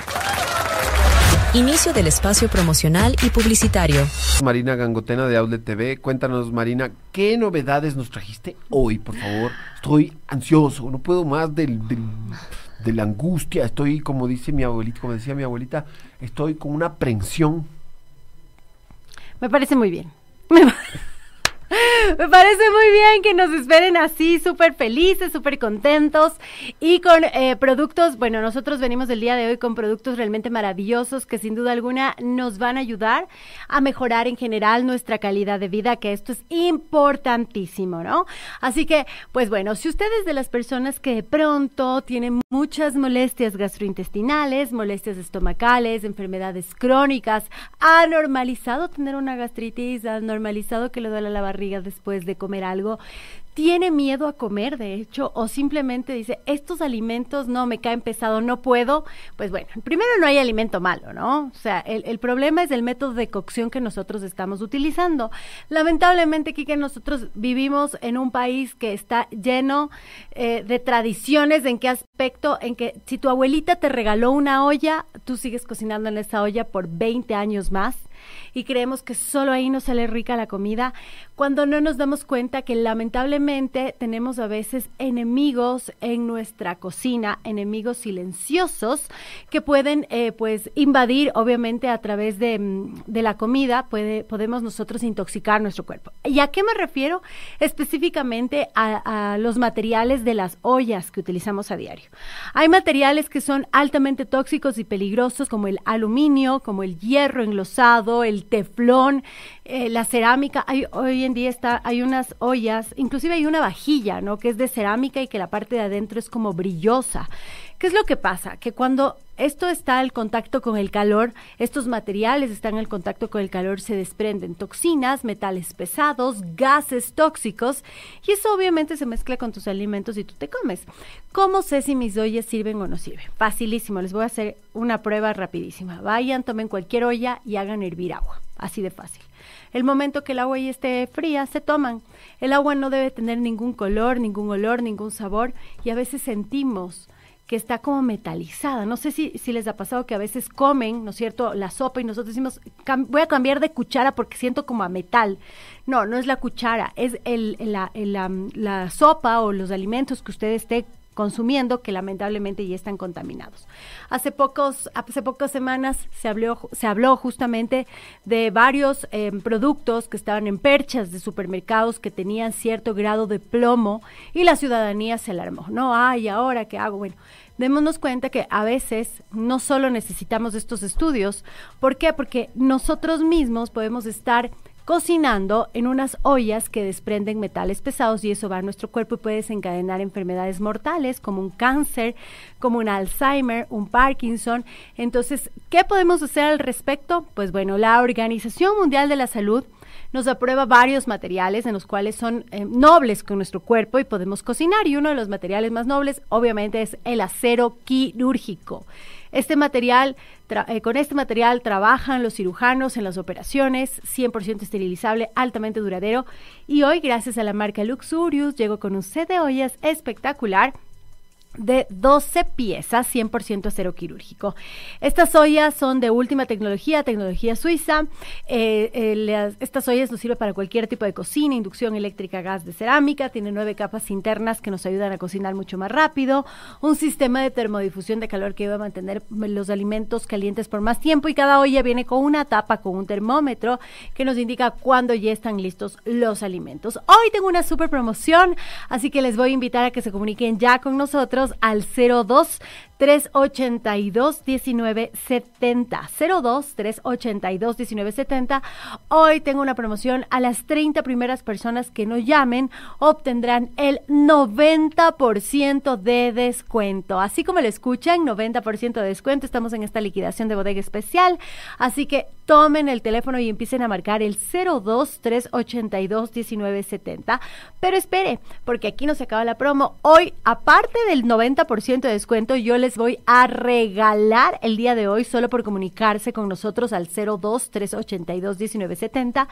P: Inicio del espacio promocional y publicitario.
L: Marina Gangotena de Outlet TV. Cuéntanos, Marina, ¿qué novedades nos trajiste hoy, por favor? Estoy ansioso, no puedo más del, del- de la angustia. Estoy, como dice mi abuelita, como decía mi abuelita, estoy con una aprensión.
X: Me parece muy bien. [LAUGHS] Me, [LAUGHS] pa- me parece muy bien que nos esperen así, súper felices, súper contentos y con eh, productos, bueno, nosotros venimos el día de hoy con productos realmente maravillosos que sin duda alguna nos van a ayudar a mejorar en general nuestra calidad de vida, que esto es importantísimo, ¿no? Así que, pues bueno, si ustedes de las personas que de pronto tienen muchas molestias gastrointestinales, molestias estomacales, enfermedades crónicas, ha normalizado tener una gastritis, ha normalizado que le duele la barriga después de comer algo, tiene miedo a comer, de hecho, o simplemente dice, estos alimentos no me caen pesado, no puedo, pues bueno, primero no hay alimento malo, ¿no? O sea, el, problema es el método de cocción que nosotros estamos utilizando. Lamentablemente, Kike, nosotros vivimos en un país que está lleno eh, de tradiciones, ¿en qué aspecto? En que si tu abuelita te regaló una olla, tú sigues cocinando en esa olla por 20 años más y creemos que solo ahí nos sale rica la comida, cuando no nos damos cuenta que lamentablemente tenemos a veces enemigos en nuestra cocina, enemigos silenciosos que pueden eh, pues invadir obviamente a través de, mm, de la comida, puede, podemos nosotros intoxicar nuestro cuerpo. ¿Y a qué me refiero? Específicamente a, a los materiales de las ollas que utilizamos a diario. Hay materiales que son altamente tóxicos y peligrosos como el aluminio, como el hierro enlosado, el teflón, eh, la cerámica. Hoy en día está, hay unas ollas, inclusive hay una vajilla, ¿no? Que es de cerámica y que la parte de adentro es como brillosa. ¿Qué es lo que pasa? Que cuando esto está al contacto con el calor, estos materiales están al contacto con el calor, se desprenden toxinas, metales pesados, gases tóxicos y eso obviamente se mezcla con tus alimentos y tú te comes. ¿Cómo sé si mis ollas sirven o no sirven? Facilísimo, les voy a hacer una prueba rapidísima. Vayan, tomen cualquier olla y hagan hervir agua, así de fácil. El momento que el agua ya esté fría, se toman. El agua no debe tener ningún color, ningún olor, ningún sabor y a veces sentimos que está como metalizada. No sé si, si les ha pasado que a veces comen, ¿no es cierto?, la sopa y nosotros decimos, "Cam- voy a cambiar de cuchara porque siento como a metal. No, no es la cuchara, es el, la, el, la, la sopa o los alimentos que usted esté consumiendo que lamentablemente ya están contaminados. Hace pocos, hace pocas semanas se habló, se habló justamente de varios eh, productos que estaban en perchas de supermercados que tenían cierto grado de plomo y la ciudadanía se alarmó. No, ay, ahora qué hago. Bueno, démonos cuenta que a veces no solo necesitamos estos estudios. ¿Por qué? Porque nosotros mismos podemos estar cocinando en unas ollas que desprenden metales pesados y eso va a nuestro cuerpo y puede desencadenar enfermedades mortales como un cáncer, como un Alzheimer, un Parkinson. Entonces, ¿qué podemos hacer al respecto? Pues bueno, la Organización Mundial de la Salud nos aprueba varios materiales en los cuales son eh, nobles con nuestro cuerpo y podemos cocinar. Y uno de los materiales más nobles, obviamente, es el acero quirúrgico. Este material, eh, con este material trabajan los cirujanos en las operaciones, 100% esterilizable, altamente duradero. Y hoy, gracias a la marca Luxurious, llego con un set de ollas espectacular de 12 piezas, 100% acero quirúrgico. Estas ollas son de última tecnología, tecnología suiza. Eh, eh, estas ollas nos sirven para cualquier tipo de cocina, inducción eléctrica, gas de cerámica. Tiene nueve capas internas que nos ayudan a cocinar mucho más rápido. Un sistema de termodifusión de calor que va a mantener los alimentos calientes por más tiempo. Y cada olla viene con una tapa, con un termómetro que nos indica cuándo ya están listos los alimentos. Hoy tengo una super promoción, así que les voy a invitar a que se comuniquen ya con nosotros al 02 382-1970. 02-382-1970. Hoy tengo una promoción. A las 30 primeras personas que nos llamen obtendrán el 90% de descuento. Así como lo escuchan, 90% de descuento. Estamos en esta liquidación de bodega especial. Así que tomen el teléfono y empiecen a marcar el 02-382-1970. Pero espere, porque aquí no se acaba la promo. Hoy, aparte del 90% de descuento, yo les voy a regalar el día de hoy, solo por comunicarse con nosotros al 02-382-1970,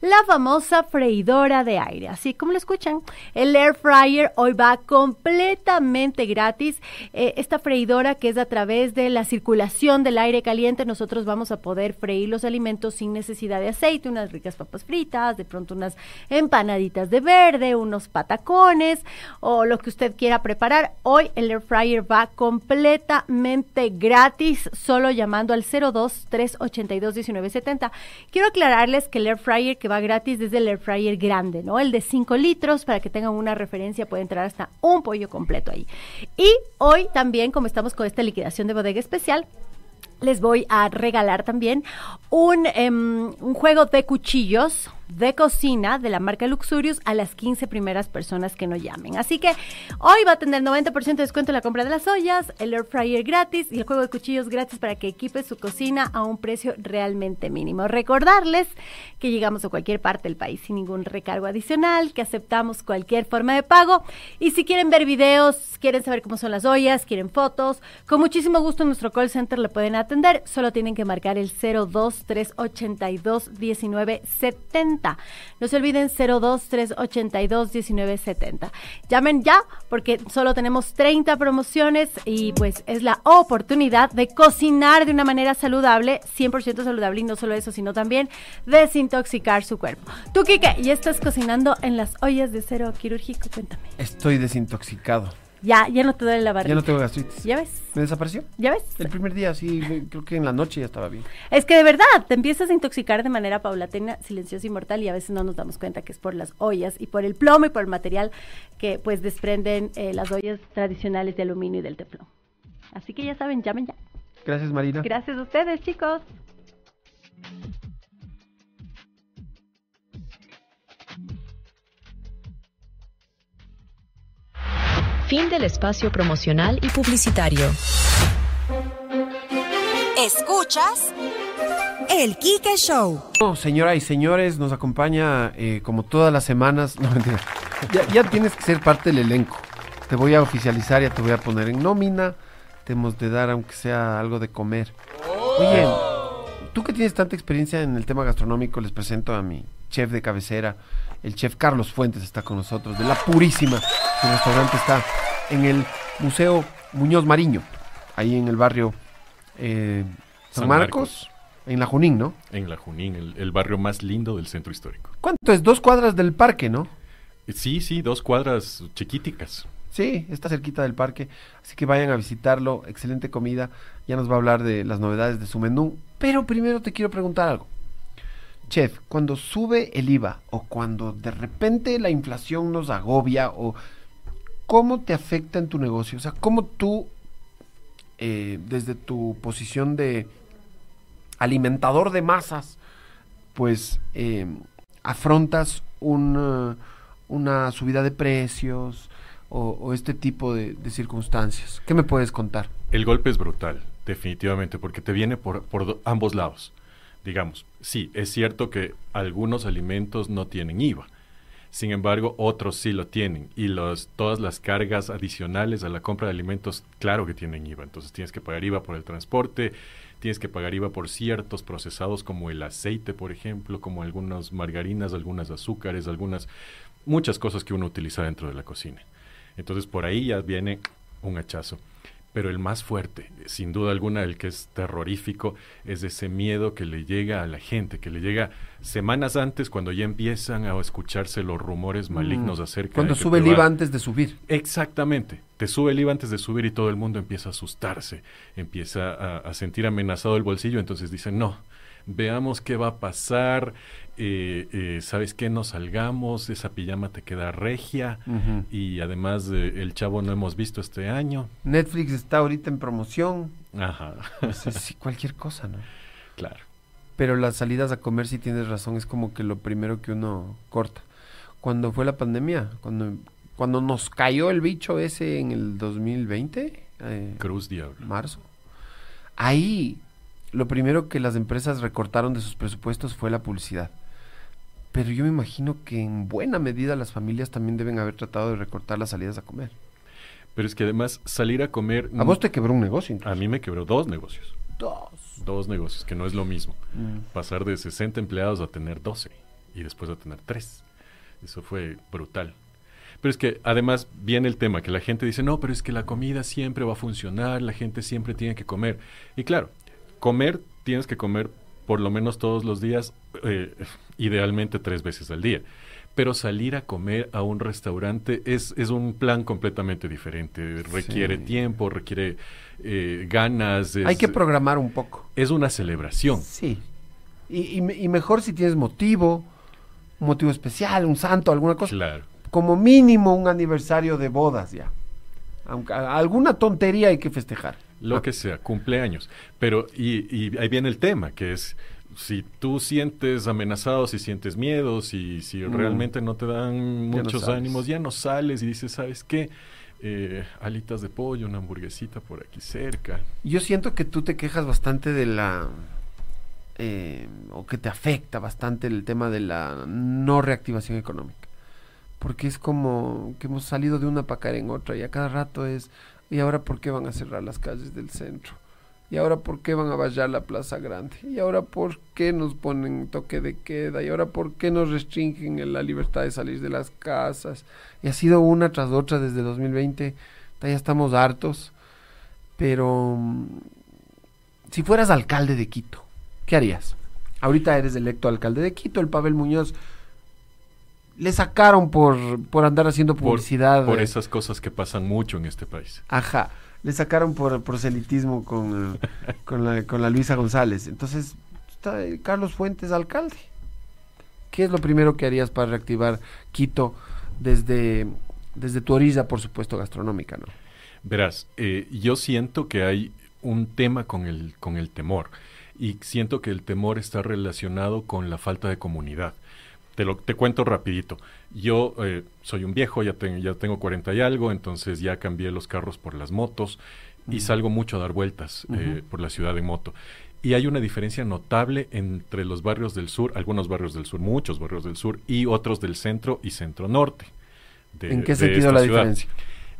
X: la famosa freidora de aire. Así como lo escuchan, el air fryer hoy va completamente gratis. Eh, esta freidora que es a través de la circulación del aire caliente, nosotros vamos a poder freír los alimentos sin necesidad de aceite, unas ricas papas fritas, de pronto unas empanaditas de verde, unos patacones o lo que usted quiera preparar. Hoy el air fryer va completamente gratis, solo llamando al 02 382 1970. Quiero aclararles que el air fryer que va gratis es el air fryer grande, ¿no? El de 5 litros, para que tengan una referencia, puede entrar hasta un pollo completo ahí. Y hoy también, como estamos con esta liquidación de bodega especial, les voy a regalar también un, em, un juego de cuchillos de cocina de la marca Luxurious a las 15 primeras personas que nos llamen. Así que hoy va a tener 90% de descuento en la compra de las ollas, el air fryer gratis y el juego de cuchillos gratis para que equipe su cocina a un precio realmente mínimo. Recordarles que llegamos a cualquier parte del país sin ningún recargo adicional, que aceptamos cualquier forma de pago y si quieren ver videos, quieren saber cómo son las ollas, quieren fotos, con muchísimo gusto en nuestro call center le pueden atender, solo tienen que marcar el 02382 1970 no se olviden 023821970. Llamen ya porque solo tenemos 30 promociones y pues es la oportunidad de cocinar de una manera saludable, 100% saludable y no solo eso, sino también desintoxicar su cuerpo. Tú, Kike, ¿ya estás cocinando en las ollas de cero quirúrgico? Cuéntame.
L: Estoy desintoxicado.
X: Ya, ya no te duele la barriga.
L: Ya no tengo gastritis.
X: ¿Ya ves?
L: ¿Me desapareció?
X: ¿Ya ves?
L: El primer día, sí, creo que en la noche ya estaba bien.
X: Es que de verdad, te empiezas a intoxicar de manera paulatina, silenciosa y mortal, y a veces no nos damos cuenta que es por las ollas y por el plomo y por el material que pues desprenden eh, las ollas tradicionales de aluminio y del teflón. Así que ya saben, llamen ya.
L: Gracias, Marina.
X: Gracias a ustedes, chicos.
P: Fin del espacio promocional y publicitario.
K: Escuchas el Kike Show.
L: No, señoras y señores, nos acompaña eh, como todas las semanas. [LAUGHS] No, mentira. Ya, ya tienes que ser parte del elenco. Te voy a oficializar, ya te voy a poner en nómina. Te hemos de dar, aunque sea algo de comer. Oye, tú que tienes tanta experiencia en el tema gastronómico, les presento a mi chef de cabecera, el chef Carlos Fuentes está con nosotros, de La Purísima. Su restaurante está en el Museo Muñoz Mariño, ahí en el barrio eh, San,
Z: San
L: Marcos,
Z: Marcos.
L: en la Junín, ¿no?
Z: En La Junín, el, el barrio más lindo del centro histórico.
L: ¿Cuánto es? Dos cuadras del parque, ¿no?
Z: Sí, sí, dos cuadras chiquiticas.
L: Sí, está cerquita del parque, así que vayan a visitarlo, excelente comida, ya nos va a hablar de las novedades de su menú, pero primero te quiero preguntar algo. Chef, cuando sube el IVA o cuando de repente la inflación nos agobia o cómo te afecta en tu negocio, o sea, cómo tú eh, desde tu posición de alimentador de masas, pues eh, afrontas un, una subida de precios o, este tipo de, de, circunstancias. ¿Qué me puedes contar?
Z: El golpe es brutal, definitivamente, porque te viene por, por ambos lados. Digamos, sí, es cierto que algunos alimentos no tienen IVA. Sin embargo, otros sí lo tienen. Y los, todas las cargas adicionales a la compra de alimentos, claro que tienen IVA. Entonces tienes que pagar IVA por el transporte, tienes que pagar IVA por ciertos procesados como el aceite, por ejemplo, como algunas margarinas, algunas azúcares, algunas, muchas cosas que uno utiliza dentro de la cocina. Entonces por ahí ya viene un hachazo. Pero el más fuerte, sin duda alguna, el que es terrorífico, es ese miedo que le llega a la gente, que le llega semanas antes cuando ya empiezan a escucharse los rumores malignos mm. acerca
L: cuando
Z: de...
L: Cuando sube el IVA antes de subir.
Z: Exactamente. Te sube el IVA antes de subir y todo el mundo empieza a asustarse, empieza a, a sentir amenazado el bolsillo, entonces dicen, no, veamos qué va a pasar, eh, eh, ¿sabes qué? No salgamos, esa pijama te queda regia
L: Ujú.
Z: y además eh, el chavo no hemos visto este año.
L: Netflix está ahorita en promoción.
Z: Ajá.
L: Sí, sí, cualquier cosa, ¿no?
Z: Claro.
L: Pero las salidas a comer, sí tienes razón, es como que lo primero que uno corta. Cuando fue la pandemia, cuando, cuando nos cayó el bicho ese en el 2020, eh,
Z: Cruz Diablo.
L: marzo, ahí lo primero que las empresas recortaron de sus presupuestos fue la publicidad. Pero yo me imagino que en buena medida las familias también deben haber tratado de recortar las salidas a comer.
Z: Pero es que además salir a comer...
L: A vos te quebró un negocio.
Z: A mí me quebró dos negocios.
L: Dos.
Z: Dos negocios, que no es lo mismo.
L: Mm.
Z: Pasar de 60 empleados a tener 12 y después a tener 3. Eso fue brutal. Pero es que además viene el tema que la gente dice, no, pero es que la comida siempre va a funcionar, la gente siempre tiene que comer. Y claro, comer tienes que comer por lo menos todos los días, eh, idealmente tres veces al día. Pero salir a comer a un restaurante es, es un plan completamente diferente. Requiere
L: Sí.
Z: tiempo, requiere eh, ganas.
L: Hay que programar un poco.
Z: Es una celebración.
L: Sí. Y, y me- y mejor si tienes motivo, un motivo especial, un santo, alguna cosa.
Z: Claro.
L: Como mínimo un aniversario de bodas ya. Aunque alguna tontería hay que festejar.
Z: Lo que sea, cumpleaños. Pero, y, y ahí viene el tema, que es si tú sientes amenazado, si sientes miedo, si, si
L: Mm.
Z: realmente no te dan
L: Ya
Z: muchos ánimos, ya no sales y dices, ¿sabes qué? Eh, alitas de pollo, una hamburguesita por aquí cerca.
L: Yo siento que tú te quejas bastante de la... eh, o que te afecta bastante el tema de la no reactivación económica. Porque es como que hemos salido de una para caer en otra y a cada rato es, ¿y ahora por qué van a cerrar las calles del centro? ¿Y ahora por qué van a vallar la Plaza Grande? ¿Y ahora por qué nos ponen toque de queda? ¿Y ahora por qué nos restringen en la libertad de salir de las casas? Y ha sido una tras otra desde 2020. Ya estamos hartos. Pero mm, si fueras alcalde de Quito, ¿qué harías? Ahorita eres electo alcalde de Quito, el Pavel Muñoz le sacaron por, por andar haciendo publicidad.
Z: Por,
L: eh,
Z: esas cosas que pasan mucho en este país.
L: Ajá, le sacaron por proselitismo con, [LAUGHS] con, la, con la Luisa González. Entonces, está eh, Carlos Fuentes alcalde. ¿Qué es lo primero que harías para reactivar Quito desde, desde tu orilla, por supuesto, gastronómica, no?
Z: Verás, eh, yo siento que hay un tema con el, con el temor y siento que el temor está relacionado con la falta de comunidad. Te, lo, te cuento rapidito. Yo eh, soy un viejo, ya, tengo ya tengo 40 y algo, entonces ya cambié los carros por las motos y salgo mucho a dar vueltas eh, por la ciudad en moto. Y hay una diferencia notable entre los barrios del sur, algunos barrios del sur, muchos barrios del sur, y otros del centro y centro norte. de-
L: ¿En qué
Z: de
L: sentido la
Z: ciudad.
L: diferencia?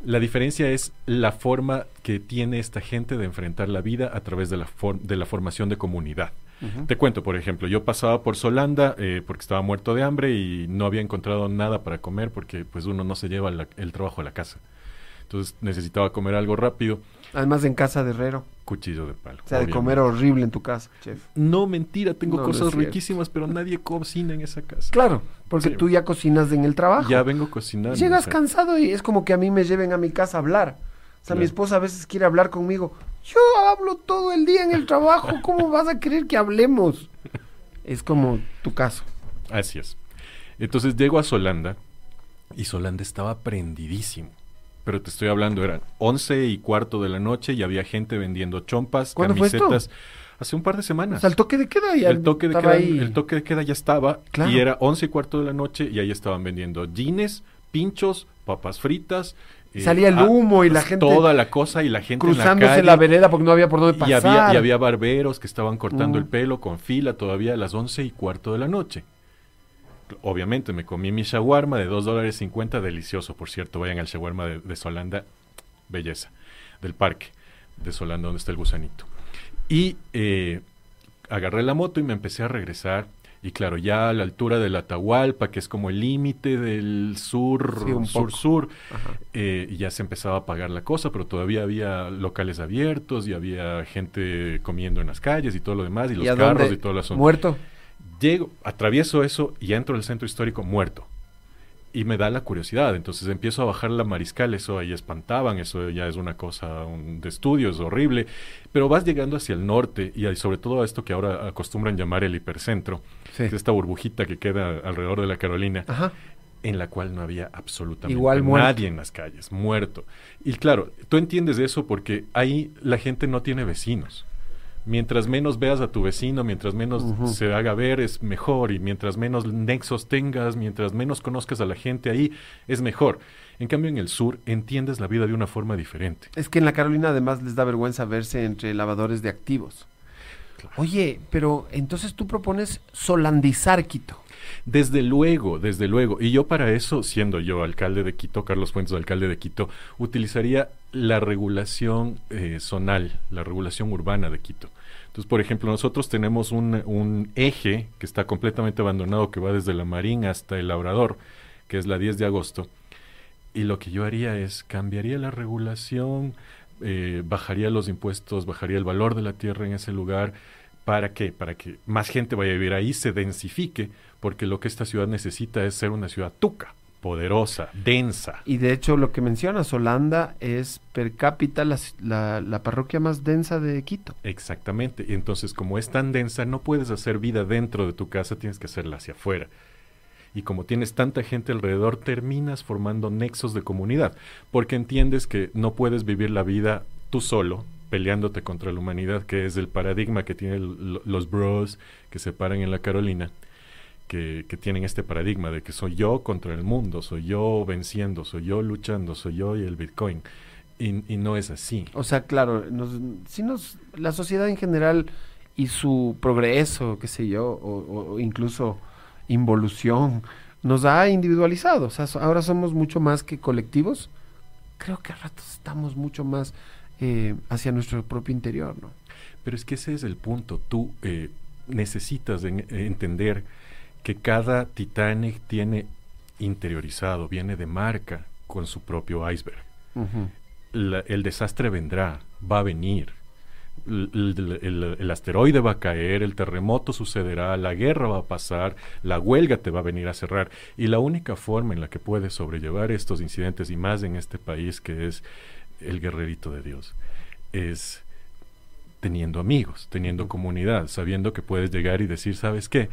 Z: La diferencia es la forma que tiene esta gente de enfrentar la vida a través de la, for- de la formación de comunidad. Te cuento, por ejemplo, yo pasaba por Solanda eh, porque estaba muerto de hambre y no había encontrado nada para comer porque pues uno no se lleva la- el trabajo a la casa. Entonces necesitaba comer algo rápido.
L: Además en casa de herrero.
Z: Cuchillo de palo.
L: O sea, de comer horrible en tu casa, chef.
Z: No, mentira, tengo
L: No,
Z: cosas riquísimas, pero nadie cocina en esa casa.
L: Claro, porque
Z: Sí.
L: tú ya cocinas en el trabajo.
Z: Ya vengo cocinando.
L: Llegas
Z: o sea.
L: cansado y es como que a mí me lleven a mi casa a hablar. O sea, mi esposa a veces quiere hablar conmigo. Yo hablo todo el día en el trabajo. [LAUGHS] ¿Cómo vas a querer que hablemos? Es como tu caso.
Z: Así es. Entonces llego a Solanda y Solanda estaba prendidísimo. Pero te estoy hablando, eran 11 y cuarto de la noche y había gente vendiendo chompas, camisetas. Hace un par de semanas.
L: O sea, el toque de queda ya
Z: el toque de
L: estaba
Z: queda,
L: ahí.
Z: el toque de queda ya estaba
L: Claro.
Z: y era 11 y cuarto de la noche y ahí estaban vendiendo jeans, pinchos, papas fritas. Eh,
L: Salía el
Z: ah,
L: humo y la gente
Z: Toda la cosa y la gente en
L: Cruzándose
Z: la,
L: la,
Z: calle.
L: vereda porque no había por dónde
Z: Y
L: pasar.
Z: había, y había barberos que estaban cortando el pelo con fila todavía a las once y cuarto de la noche. Obviamente me comí mi shawarma de 2 dólares 50, delicioso, por cierto. Vayan al shawarma de, de Solanda, belleza, del parque de Solanda, donde está el gusanito. Y eh, agarré la moto y me empecé a regresar. Y claro, ya a la altura de la Atahualpa, que es como el límite del sur,
L: Sí, un poco.
Z: sur-sur,
L: Ajá.
Z: eh, ya se empezaba a apagar la cosa, pero todavía había locales abiertos y había gente comiendo en las calles y todo lo demás, y los
L: ¿Y a
Z: carros
L: dónde?
Z: y todo el asunto.
L: ¿Muerto?
Z: Llego, atravieso eso y entro al centro histórico muerto. y me da la curiosidad. Entonces empiezo a bajar la mariscal, eso ahí espantaban, eso ya es una cosa un- de estudio, es horrible. Pero vas llegando hacia el norte y hay sobre todo a esto que ahora acostumbran llamar el hipercentro,
L: Sí.
Z: esta burbujita que queda alrededor de la Carolina.
L: Ajá.
Z: En la cual no había absolutamente
L: Igual
Z: nadie en las calles, muerto. Y claro, tú entiendes eso porque ahí la gente no tiene vecinos. Mientras menos veas a tu vecino, mientras menos se haga ver, es mejor. Y mientras menos nexos tengas, mientras menos conozcas a la gente ahí, es mejor. En cambio, en el sur entiendes la vida de una forma diferente.
L: Es que en la Carolina además les da vergüenza verse entre lavadores de activos. Oye, pero entonces tú propones solandizar Quito.
Z: Desde luego, desde luego. Y yo para eso, siendo yo alcalde de Quito, Carlos Fuentes, alcalde de Quito, utilizaría la regulación eh, zonal, la regulación urbana de Quito. Entonces, por ejemplo, nosotros tenemos un, un eje que está completamente abandonado, que va desde la Marín hasta el Labrador, que es la 10 de agosto. Y lo que yo haría es cambiaría la regulación, eh, bajaría los impuestos, bajaría el valor de la tierra en ese lugar. ¿Para qué? Para que más gente vaya a vivir ahí, se densifique, porque lo que esta ciudad necesita es ser una ciudad tuca, poderosa, densa.
L: Y de hecho lo que mencionas, Holanda es per cápita la, la- la parroquia más densa de Quito.
Z: Exactamente. Y entonces, como es tan densa, no puedes hacer vida dentro de tu casa, tienes que hacerla hacia afuera. Y como tienes tanta gente alrededor, terminas formando nexos de comunidad, porque entiendes que no puedes vivir la vida tú solo, peleándote contra la humanidad, que es el paradigma que tienen lo- los bros que se paran en la Carolina, que, que tienen este paradigma de que soy yo contra el mundo, soy yo venciendo, soy yo luchando, soy yo y el Bitcoin. Y, y no es así.
L: O sea, claro, nos, si nos, la sociedad en general y su progreso, qué sé yo, o, incluso involución, nos ha individualizado. O sea, ahora somos mucho más que colectivos. Creo que a ratos estamos mucho más eh, hacia nuestro propio interior, ¿no?
Z: Pero es que ese es el punto. Tú eh, necesitas en- entender que cada Titanic tiene interiorizado, viene de marca con su propio iceberg. La- el desastre vendrá, va a venir. El asteroide va a caer, el terremoto sucederá, la guerra va a pasar, la huelga te va a venir a cerrar. Y la única forma en la que puedes sobrellevar estos incidentes, y más en este país que es el guerrerito de Dios, es teniendo amigos, teniendo comunidad, sabiendo que puedes llegar y decir, ¿sabes qué?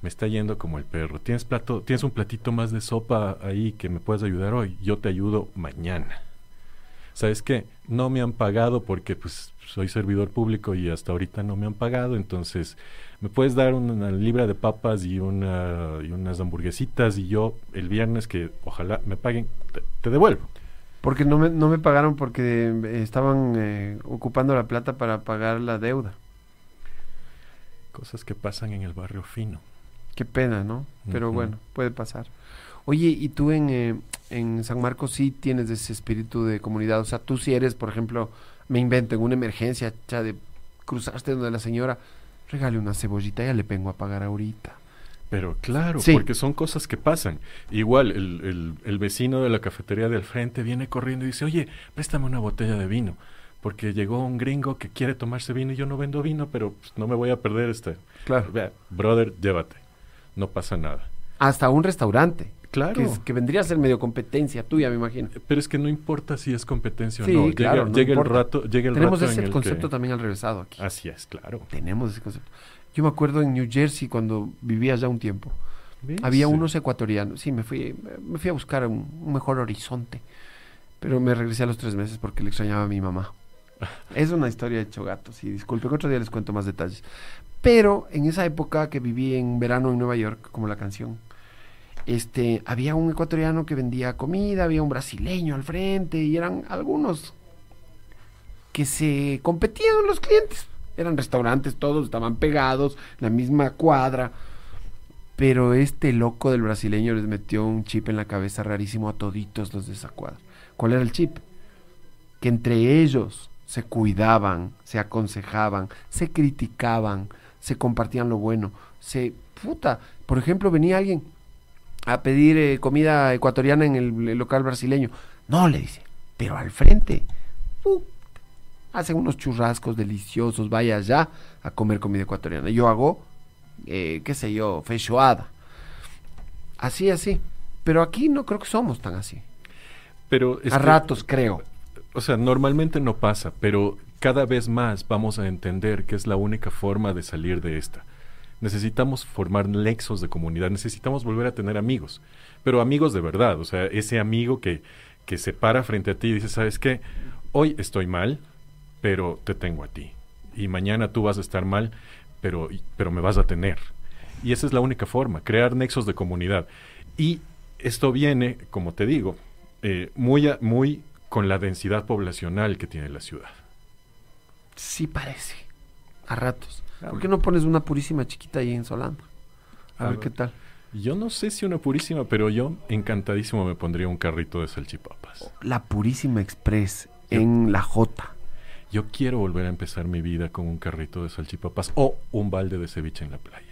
Z: Me está yendo como el perro. ¿Tienes, plato, ¿Tienes un platito más de sopa ahí que me puedes ayudar hoy? Yo te ayudo mañana. ¿Sabes qué? No me han pagado porque pues soy servidor público y hasta ahorita no me han pagado, entonces me puedes dar una libra de papas y, una, y unas hamburguesitas y yo el viernes que ojalá me paguen, te, te devuelvo.
L: Porque no me, no me pagaron porque eh, estaban eh, ocupando la plata para pagar la deuda.
Z: Cosas que pasan en el barrio fino.
L: Qué pena, ¿no? Pero bueno, puede pasar. Oye, ¿y tú en, eh, en San Marcos sí tienes ese espíritu de comunidad? O sea, tú si eres, por ejemplo, me invento en una emergencia, cha, de cruzaste donde la señora, regale una cebollita, ya le vengo a pagar ahorita.
Z: Pero claro,
L: Sí.
Z: porque son cosas que pasan. Igual el, el- el vecino de la cafetería del frente viene corriendo y dice, oye, préstame una botella de vino, porque llegó un gringo que quiere tomarse vino y yo no vendo vino, pero pues, no me voy a perder este.
L: Claro.
Z: Brother, llévate. No pasa nada.
L: Hasta un restaurante.
Z: Claro.
L: Que, es- que vendría a ser medio competencia tuya, me imagino.
Z: Pero es que no importa si es competencia
L: Sí,
Z: o no.
L: claro,
Z: llega
L: no
Z: llega el rato, llega el
L: Tenemos
Z: rato en
L: ese
Z: el
L: concepto
Z: que-
L: también al revésado aquí.
Z: Así es, claro.
L: Tenemos ese concepto. Yo me acuerdo en New Jersey cuando vivía ya un tiempo.
Z: ¿Ves?
L: Había unos ecuatorianos. Sí, me fui, me fui a buscar un, un mejor horizonte. Pero me regresé a los tres meses porque le extrañaba a mi mamá. [LAUGHS] Es una historia de hecho gato, sí, disculpe, que otro día les cuento más detalles. Pero en esa época que viví en verano en Nueva York, como la canción, este, había un ecuatoriano que vendía comida, había un brasileño al frente y eran algunos que se competían los clientes. Eran restaurantes, todos estaban pegados, la misma cuadra. Pero este loco del brasileño les metió un chip en la cabeza rarísimo a toditos los de esa cuadra. ¿Cuál era el chip? Que entre ellos se cuidaban, se aconsejaban, se criticaban, se compartían lo bueno, se... Puta, por ejemplo, venía alguien a pedir eh, comida ecuatoriana en el, local brasileño. No, le dice, pero al frente. Hacen unos churrascos deliciosos, vaya allá a comer comida ecuatoriana. Yo hago, eh, qué sé yo, feijoada. Así, así. pero aquí no creo que somos tan así.
Z: Pero es
L: a
Z: que-
L: ratos, creo.
Z: O sea, normalmente no pasa, pero cada vez más vamos a entender que es la única forma de salir de esta. Necesitamos formar nexos de comunidad, necesitamos volver a tener amigos, pero amigos de verdad, o sea, ese amigo que, que se para frente a ti y dice, ¿sabes qué? Hoy estoy mal, pero te tengo a ti. Y mañana tú vas a estar mal, pero, pero me vas a tener. Y esa es la única forma, crear nexos de comunidad. Y esto viene, como te digo, eh, muy, a- muy con la densidad poblacional que tiene la ciudad.
L: Sí parece. A ratos. ¿Por qué no pones una purísima chiquita ahí en Solano? A,
Z: A
L: ver
Z: ver.
L: qué tal.
Z: Yo no sé si una purísima, pero yo encantadísimo me pondría un carrito de salchipapas.
L: La Purísima Express en la J.
Z: Yo quiero volver a empezar mi vida con un carrito de salchipapas o un balde de ceviche en la playa.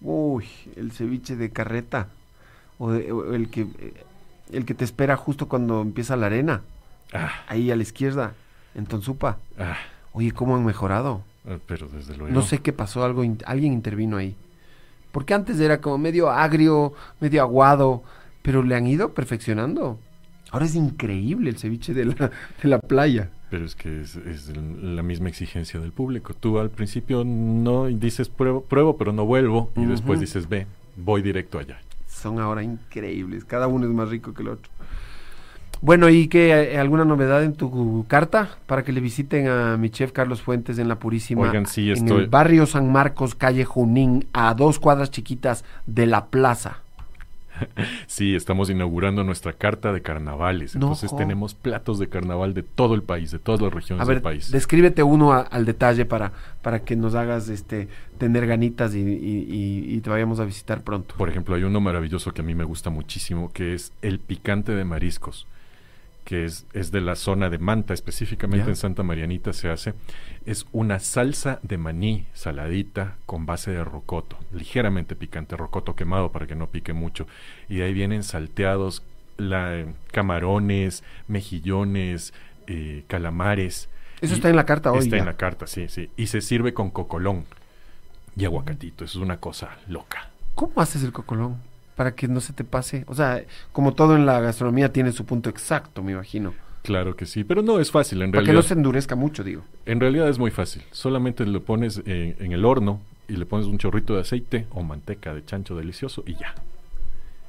L: Uy, el ceviche de carreta. O, de- o el que eh, el que te espera justo cuando empieza la arena. Ahí a la izquierda, en Tonsupa.
Z: Ah.
L: Oye, ¿cómo han mejorado?
Z: Ah, Pero desde luego.
L: No sé qué pasó, algo alguien intervino ahí. Porque antes era como medio agrio, medio aguado, pero le han ido perfeccionando. Ahora es increíble el ceviche de la, de la playa.
Z: Pero es que es, la misma exigencia del público. Tú al principio no dices pruebo, pruebo pero no vuelvo. Y después dices ve, voy directo allá.
L: Son ahora increíbles, cada uno es más rico que el otro. Bueno, ¿y qué? eh, ¿Alguna novedad en tu carta para que le visiten a mi chef Carlos Fuentes en La Purísima?
Z: Oigan, sí,
L: En
Z: estoy-
L: el barrio San Marcos, calle Junín, a dos cuadras chiquitas de la plaza. [LAUGHS]
Z: Sí, estamos inaugurando nuestra carta de carnavales. Entonces tenemos platos de carnaval de todo el país, de todas las regiones
L: A ver,
Z: del país.
L: descríbete uno a- al detalle para, para que nos hagas este tener ganitas y, y- y- y te vayamos a visitar pronto.
Z: Por ejemplo, hay uno maravilloso que a mí me gusta muchísimo, que es el picante de mariscos, que es, es de la zona de Manta, específicamente en Santa Marianita se hace. Es una salsa de maní saladita con base de rocoto, ligeramente picante, rocoto quemado para que no pique mucho. Y de ahí vienen salteados la, camarones, mejillones, eh, calamares.
L: Eso
Z: Y
L: está en la carta hoy
Z: Está
L: ya.
Z: en la carta, sí, sí. Y se sirve con cocolón y aguacatito. Eso es una cosa loca.
L: ¿Cómo haces el cocolón? Para que no se te pase. O sea, como todo en la gastronomía tiene su punto exacto, me imagino.
Z: Claro que sí, pero no es fácil en
L: Para que
Z: realidad.
L: no se endurezca mucho, digo.
Z: En realidad es muy fácil. Solamente lo pones en, en el horno y le pones un chorrito de aceite o manteca de chancho delicioso y ya.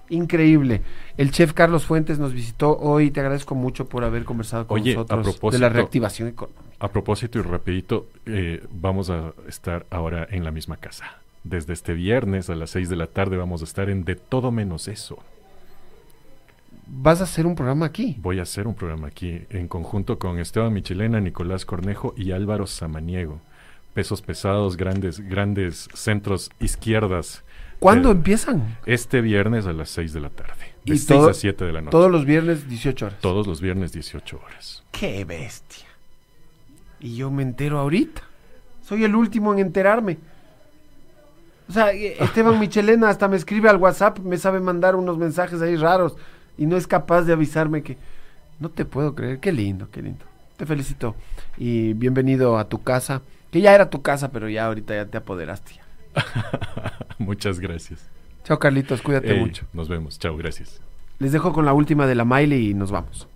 L: Increíble. El chef Carlos Fuentes nos visitó hoy. Te agradezco mucho por haber conversado con
Z: Oye,
L: nosotros de la reactivación económica.
Z: A propósito y rapidito, eh, vamos a estar ahora en la misma casa. Desde este viernes a las 6 de la tarde vamos a estar en De Todo Menos Eso.
L: ¿Vas a hacer un programa aquí?
Z: Voy a hacer un programa aquí en conjunto con Esteban Michelena, Nicolás Cornejo y Álvaro Samaniego. Pesos pesados, grandes, grandes centros izquierdas.
L: ¿Cuándo
Z: Eh,
L: empiezan?
Z: Este viernes a las 6 de la tarde. De
L: Y
Z: 6
L: todo-
Z: a 7 de la noche.
L: Todos los viernes, 18 horas.
Z: Todos los viernes 18 horas.
L: ¡Qué bestia! Y yo me entero ahorita. Soy el último en enterarme. O sea, eh, Esteban Michelena hasta me escribe al WhatsApp, me sabe mandar unos mensajes ahí raros y no es capaz de avisarme que... No te puedo creer, qué lindo, qué lindo. Te felicito y bienvenido a tu casa, que ya era tu casa, pero ya ahorita ya te apoderaste. [LAUGHS]
Z: Muchas gracias.
L: Chao Carlitos, cuídate
Z: Ey,
L: mucho.
Z: Nos vemos. Chao, gracias.
L: Les dejo con la última de la Miley y nos vamos.